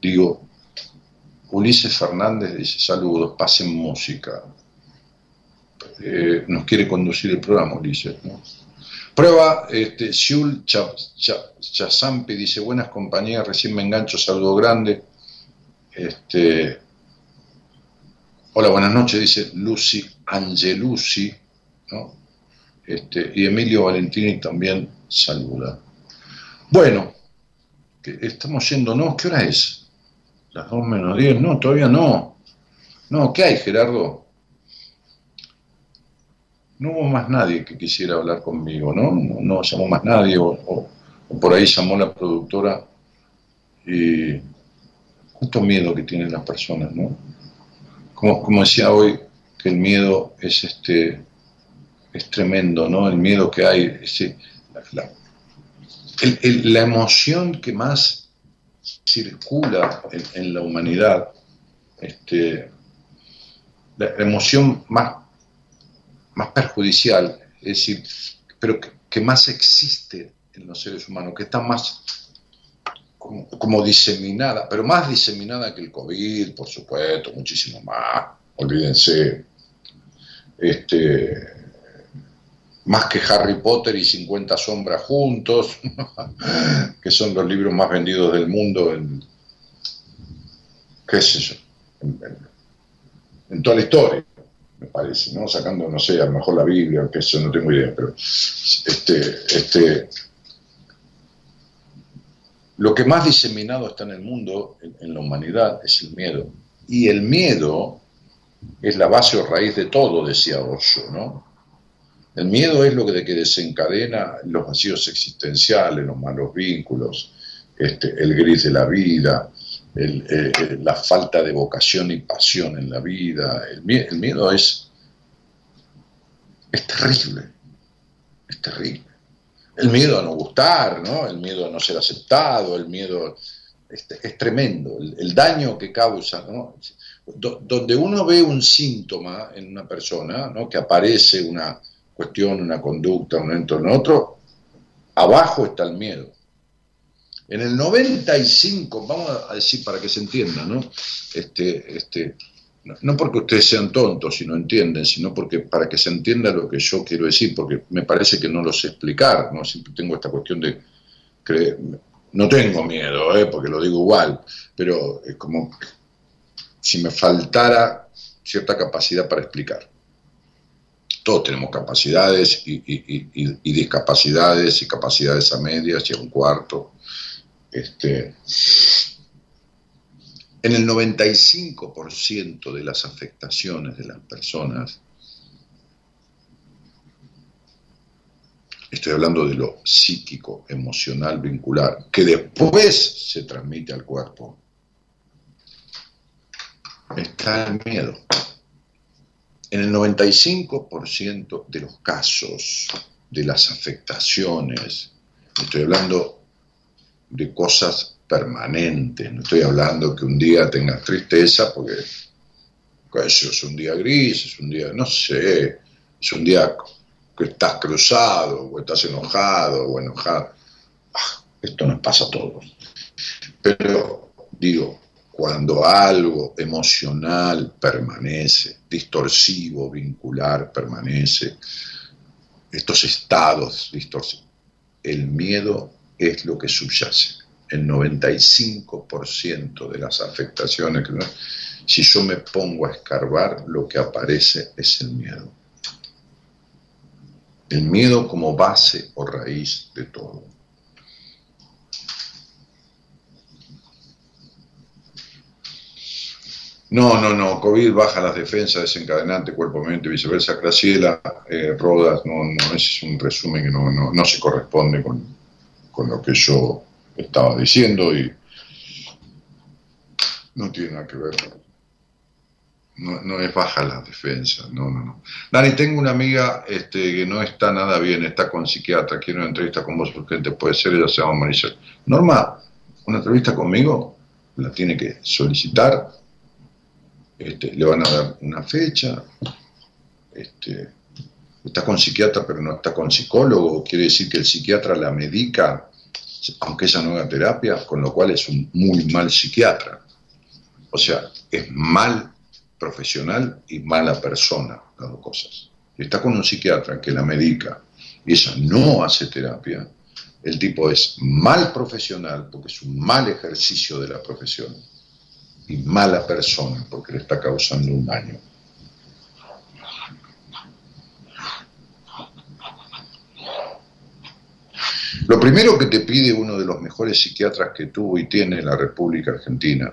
Digo, Ulises Fernández dice, saludos, pasen música. Eh, nos quiere conducir el programa, Ulises. Prueba, este, Cha- Chazampi dice, buenas compañías, recién me engancho, saludo grande. Este, hola, buenas noches, dice Lucy Angelucci, ¿no? Este, y Emilio Valentini también saluda. Bueno, estamos yéndonos, ¿qué hora es? Las 2 menos 10, no, todavía no. No, ¿qué hay, Gerardo? No hubo más nadie que quisiera hablar conmigo, ¿no? No, llamó más nadie, o, por ahí llamó la productora y cuánto miedo que tienen las personas, ¿no? Como, como decía hoy, que el miedo es este es tremendo, ¿no? El miedo que hay, ese, la, la- emoción que más circula en, la humanidad, este, la emoción más, más perjudicial, es decir, pero que, más existe en los seres humanos, que está más como, diseminada, pero más diseminada que el COVID, por supuesto, muchísimo más, olvídense, este, más que Harry Potter y 50 sombras juntos, <laughs> que son los libros más vendidos del mundo en, qué sé yo, en- en toda la historia, me parece, ¿no? Sacando, no sé, a lo mejor la Biblia, que eso no tengo idea, pero este, este, lo que más diseminado está en el mundo, en, la humanidad, es el miedo. Y el miedo es la base o raíz de todo, decía Osho, ¿no? El miedo es lo que desencadena los vacíos existenciales, los malos vínculos, este, el gris de la vida, el, eh, eh, la falta de vocación y pasión en la vida. El, mie- el miedo es, es terrible, es terrible. El miedo a no gustar, ¿no? El miedo a no ser aceptado, el miedo es, es tremendo, el, daño que causa, ¿no? Do- donde uno ve un síntoma en una persona, ¿no? Que aparece una cuestión, una conducta, un entorno, otro, abajo está el miedo. En el 95, vamos a decir para que se entienda, ¿no? Este, este, no, porque ustedes sean tontos y no entienden, sino porque para que se entienda lo que yo quiero decir, porque me parece que no lo sé explicar, ¿no? Siempre tengo esta cuestión de creer, no tengo miedo, ¿eh? porque lo digo igual, pero es como si me faltara cierta capacidad para explicar. Todos tenemos capacidades y discapacidades y capacidades a medias y a un cuarto. Este, en el 95% de las afectaciones de las personas, estoy hablando de lo psíquico, emocional, vincular, que después se transmite al cuerpo, está el miedo. En el 95% de los casos de las afectaciones, estoy hablando de cosas permanentes, no estoy hablando que un día tengas tristeza porque yo, es un día gris, es un día, no sé, es un día que estás cruzado, o estás enojado, o enojado. Ah, esto nos pasa a todos. Pero digo, cuando algo emocional permanece, distorsivo, vincular, permanece, estos estados distorsivos, el miedo es lo que subyace. El 95% de las afectaciones, si yo me pongo a escarbar, lo que aparece es el miedo. El miedo como base o raíz de todo. No, no, no, COVID baja las defensas, desencadenante, cuerpo, mente, viceversa. Graciela eh, Rodas, no, no, ese es un resumen que no, no, no se corresponde con, con lo que yo estaba diciendo y no tiene nada que ver. no, no es baja la defensa, no, no, no. Dani, tengo una amiga este, que no está nada bien, está con psiquiatra, quiere una entrevista con vos urgente, puede ser, ella se llama Maricel. Norma, una entrevista conmigo, la tiene que solicitar, este, le van a dar una fecha, este, está con psiquiatra pero no está con psicólogo, quiere decir que el psiquiatra la medica, aunque ella no haga terapia, con lo cual es un muy mal psiquiatra. O sea, es mal profesional y mala persona, las dos cosas. Está con un psiquiatra que la medica y ella no hace terapia, el tipo es mal profesional porque es un mal ejercicio de la profesión y mala persona porque le está causando un daño. Lo primero que te pide uno de los mejores psiquiatras que tuvo y tiene la República Argentina,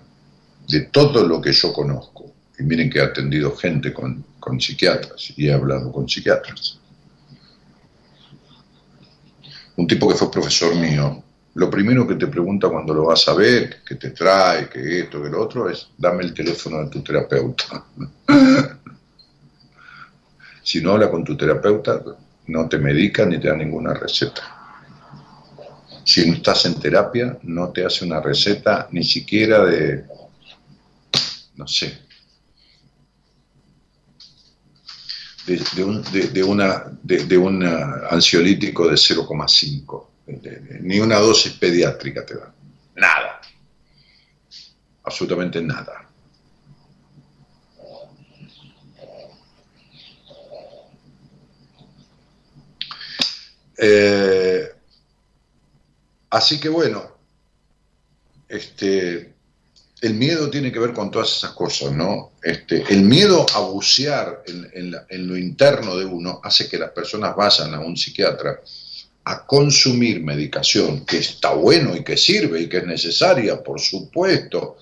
de todo lo que yo conozco, y miren que he atendido gente con, con psiquiatras y he hablado con psiquiatras, un tipo que fue profesor mío, lo primero que te pregunta cuando lo vas a ver, que te trae, que esto, que lo otro, es dame el teléfono de tu terapeuta. <laughs> si no habla con tu terapeuta, no te medica ni te da ninguna receta. Si no estás en terapia, no te hace una receta ni siquiera de, no sé, de, un, de, una, de, un ansiolítico de 0,5. Ni una dosis pediátrica te da. Nada. Absolutamente nada. Eh, Así que bueno, este, el miedo tiene que ver con todas esas cosas, ¿no? Este, el miedo a bucear en, lo interno de uno hace que las personas vayan a un psiquiatra a consumir medicación, que está bueno y que sirve y que es necesaria, por supuesto,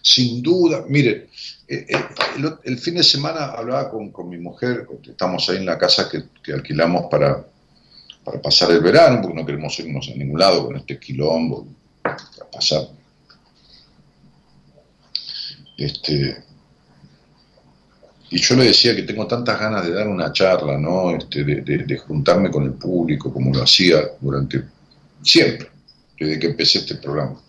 sin duda. Miren, eh, eh, el, fin de semana hablaba con, mi mujer, estamos ahí en la casa que alquilamos para, para pasar el verano, porque no queremos irnos a ningún lado con este quilombo, para pasar. Este, y yo le decía que tengo tantas ganas de dar una charla, ¿no? Este, de, juntarme con el público, como lo hacía durante siempre, desde que empecé este programa,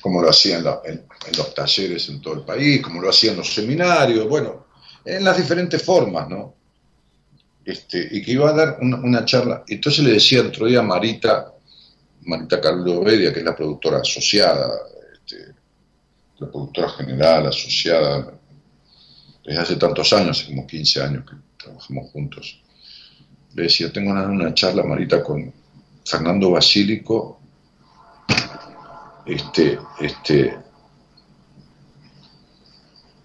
como lo hacía en, en los talleres en todo el país, como lo hacía en los seminarios, bueno, en las diferentes formas, ¿no? Este, y que iba a dar una, charla. Entonces le decía otro día a Marita, Marita Carlos Obedia, que es la productora asociada, este, la productora general asociada, desde hace tantos años, como 15 años que trabajamos juntos. Le decía, tengo una, una charla, Marita, con Fernando Basílico, este, este,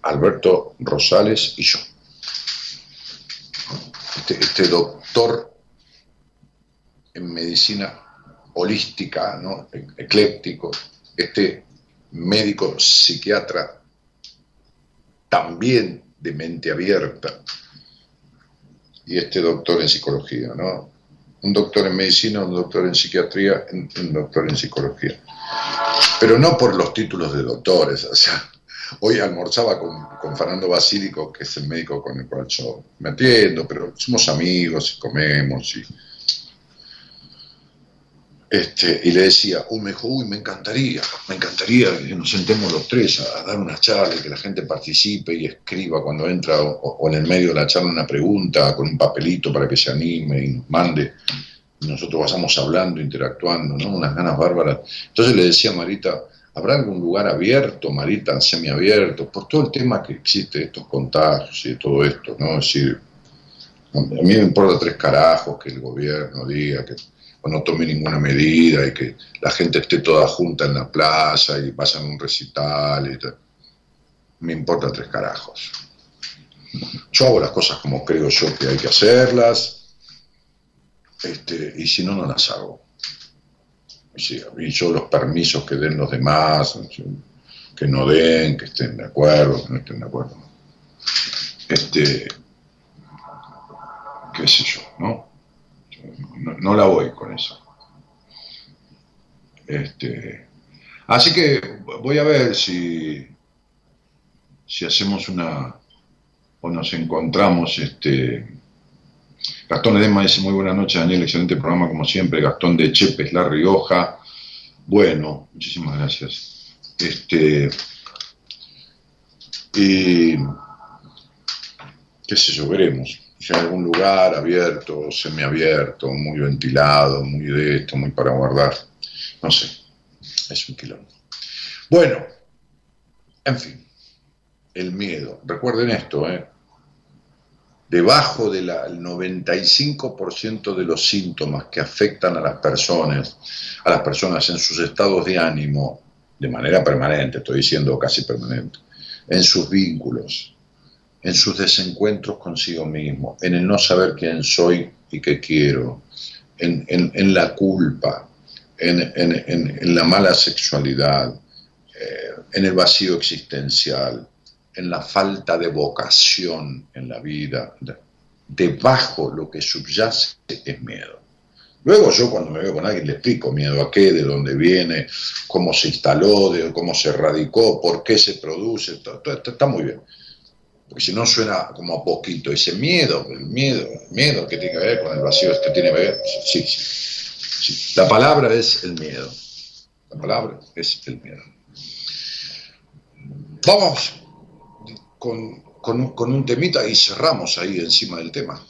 Alberto Rosales y yo. Este, este, doctor en medicina holística, ¿no? E-, ecléptico, este médico psiquiatra también de mente abierta, y este doctor en psicología, ¿no? Un doctor en medicina, un doctor en psiquiatría, un doctor en psicología. Pero no por los títulos de doctores, o sea, Hoy almorzaba con, Fernando Basílico, que es el médico con el cual yo me atiendo, pero somos amigos y comemos. Y, este, y le decía, uy, me dijo, uy, me encantaría, me encantaría que nos sentemos los tres a, dar una charla que la gente participe y escriba cuando entra o, en el medio de la charla una pregunta con un papelito para que se anime y mande. Y nosotros pasamos hablando, interactuando, ¿no? Unas ganas bárbaras. Entonces le decía a Marita, ¿Habrá algún lugar abierto, Marita, semiabierto? Por todo el tema que existe, estos contagios y todo esto, ¿no? Es decir, a mí me importa tres carajos que el gobierno diga que no tome ninguna medida y que la gente esté toda junta en la plaza y pasan un recital y. Me importa tres carajos. Yo hago las cosas como creo yo que hay que hacerlas, este, y si no, no las hago y yo los permisos que den los demás, que no den, que estén de acuerdo, que no estén de acuerdo. Este, qué sé yo, ¿no? No, la voy con eso. Este, así que voy a ver si, si hacemos una, o nos encontramos. Este, Gastón Edema dice muy buenas noches, Daniel, excelente programa como siempre. Gastón de Chepes, La Rioja. Bueno, muchísimas gracias. Este, y qué sé yo, veremos. Si hay algún lugar abierto, semiabierto, muy ventilado, muy de esto, muy para guardar. No sé, es un quilombo. Bueno, en fin, el miedo. Recuerden esto, ¿eh? Debajo del 95% de los síntomas que afectan a las personas, a las personas en sus estados de ánimo, de manera permanente, estoy diciendo casi permanente, en sus vínculos, en sus desencuentros consigo mismo, en el no saber quién soy y qué quiero, en, en- la culpa, en, en- en- en la mala sexualidad, eh, en el vacío existencial, en la falta de vocación en la vida. De- Debajo lo que subyace es miedo. Luego yo cuando me veo con alguien le explico miedo a qué, de dónde viene, cómo se instaló, de cómo se radicó, por qué se produce, todo, está muy bien. Porque si no suena como a poquito, ese miedo, el miedo, el miedo que tiene que ver con el vacío, que tiene que ver, sí, sí, sí. La palabra es el miedo. La palabra es el miedo. Vamos con, con con un temita y cerramos ahí encima del tema.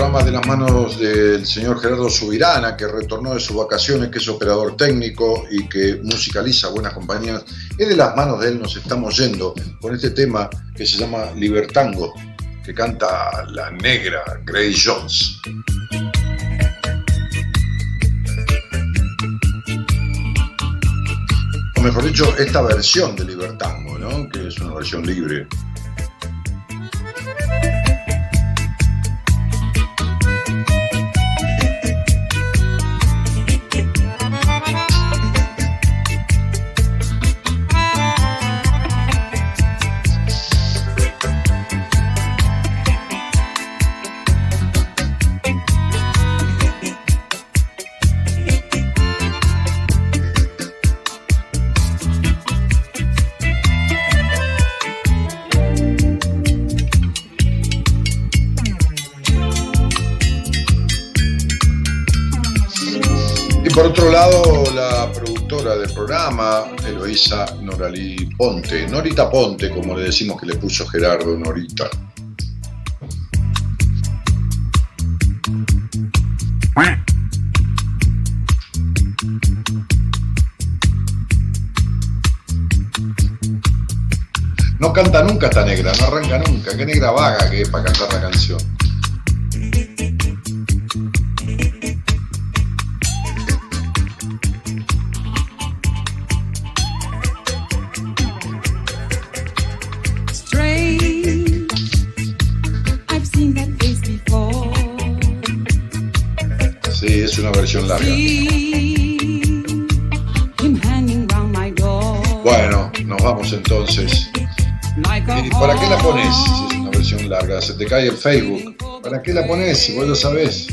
Programa de las manos del señor Gerardo Subirana, que retornó de sus vacaciones, que es operador técnico y que musicaliza buenas compañías. Y de las manos de él nos estamos yendo con este tema que se llama Libertango, que canta la negra Grace Jones. O mejor dicho, esta versión de Libertango, ¿no? que es una versión libre. Eloisa Noralí Ponte, Norita Ponte, como le decimos que le puso Gerardo Norita. No canta nunca esta negra, no arranca nunca. Qué negra vaga que es para cantar la canción. Bueno, nos vamos entonces. ¿Y para qué la pones si es una versión larga? Se te cae el Facebook. ¿Para qué la pones si vos lo sabés?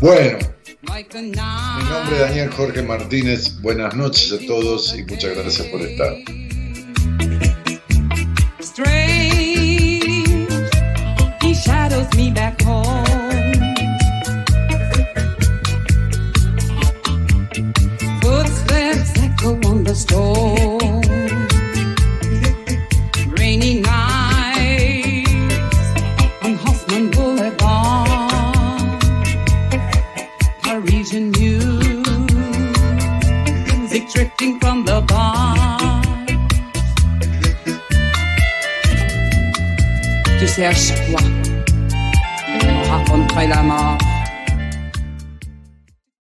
Bueno, mi nombre es Daniel Jorge Martínez. Buenas noches a todos y muchas gracias por estar.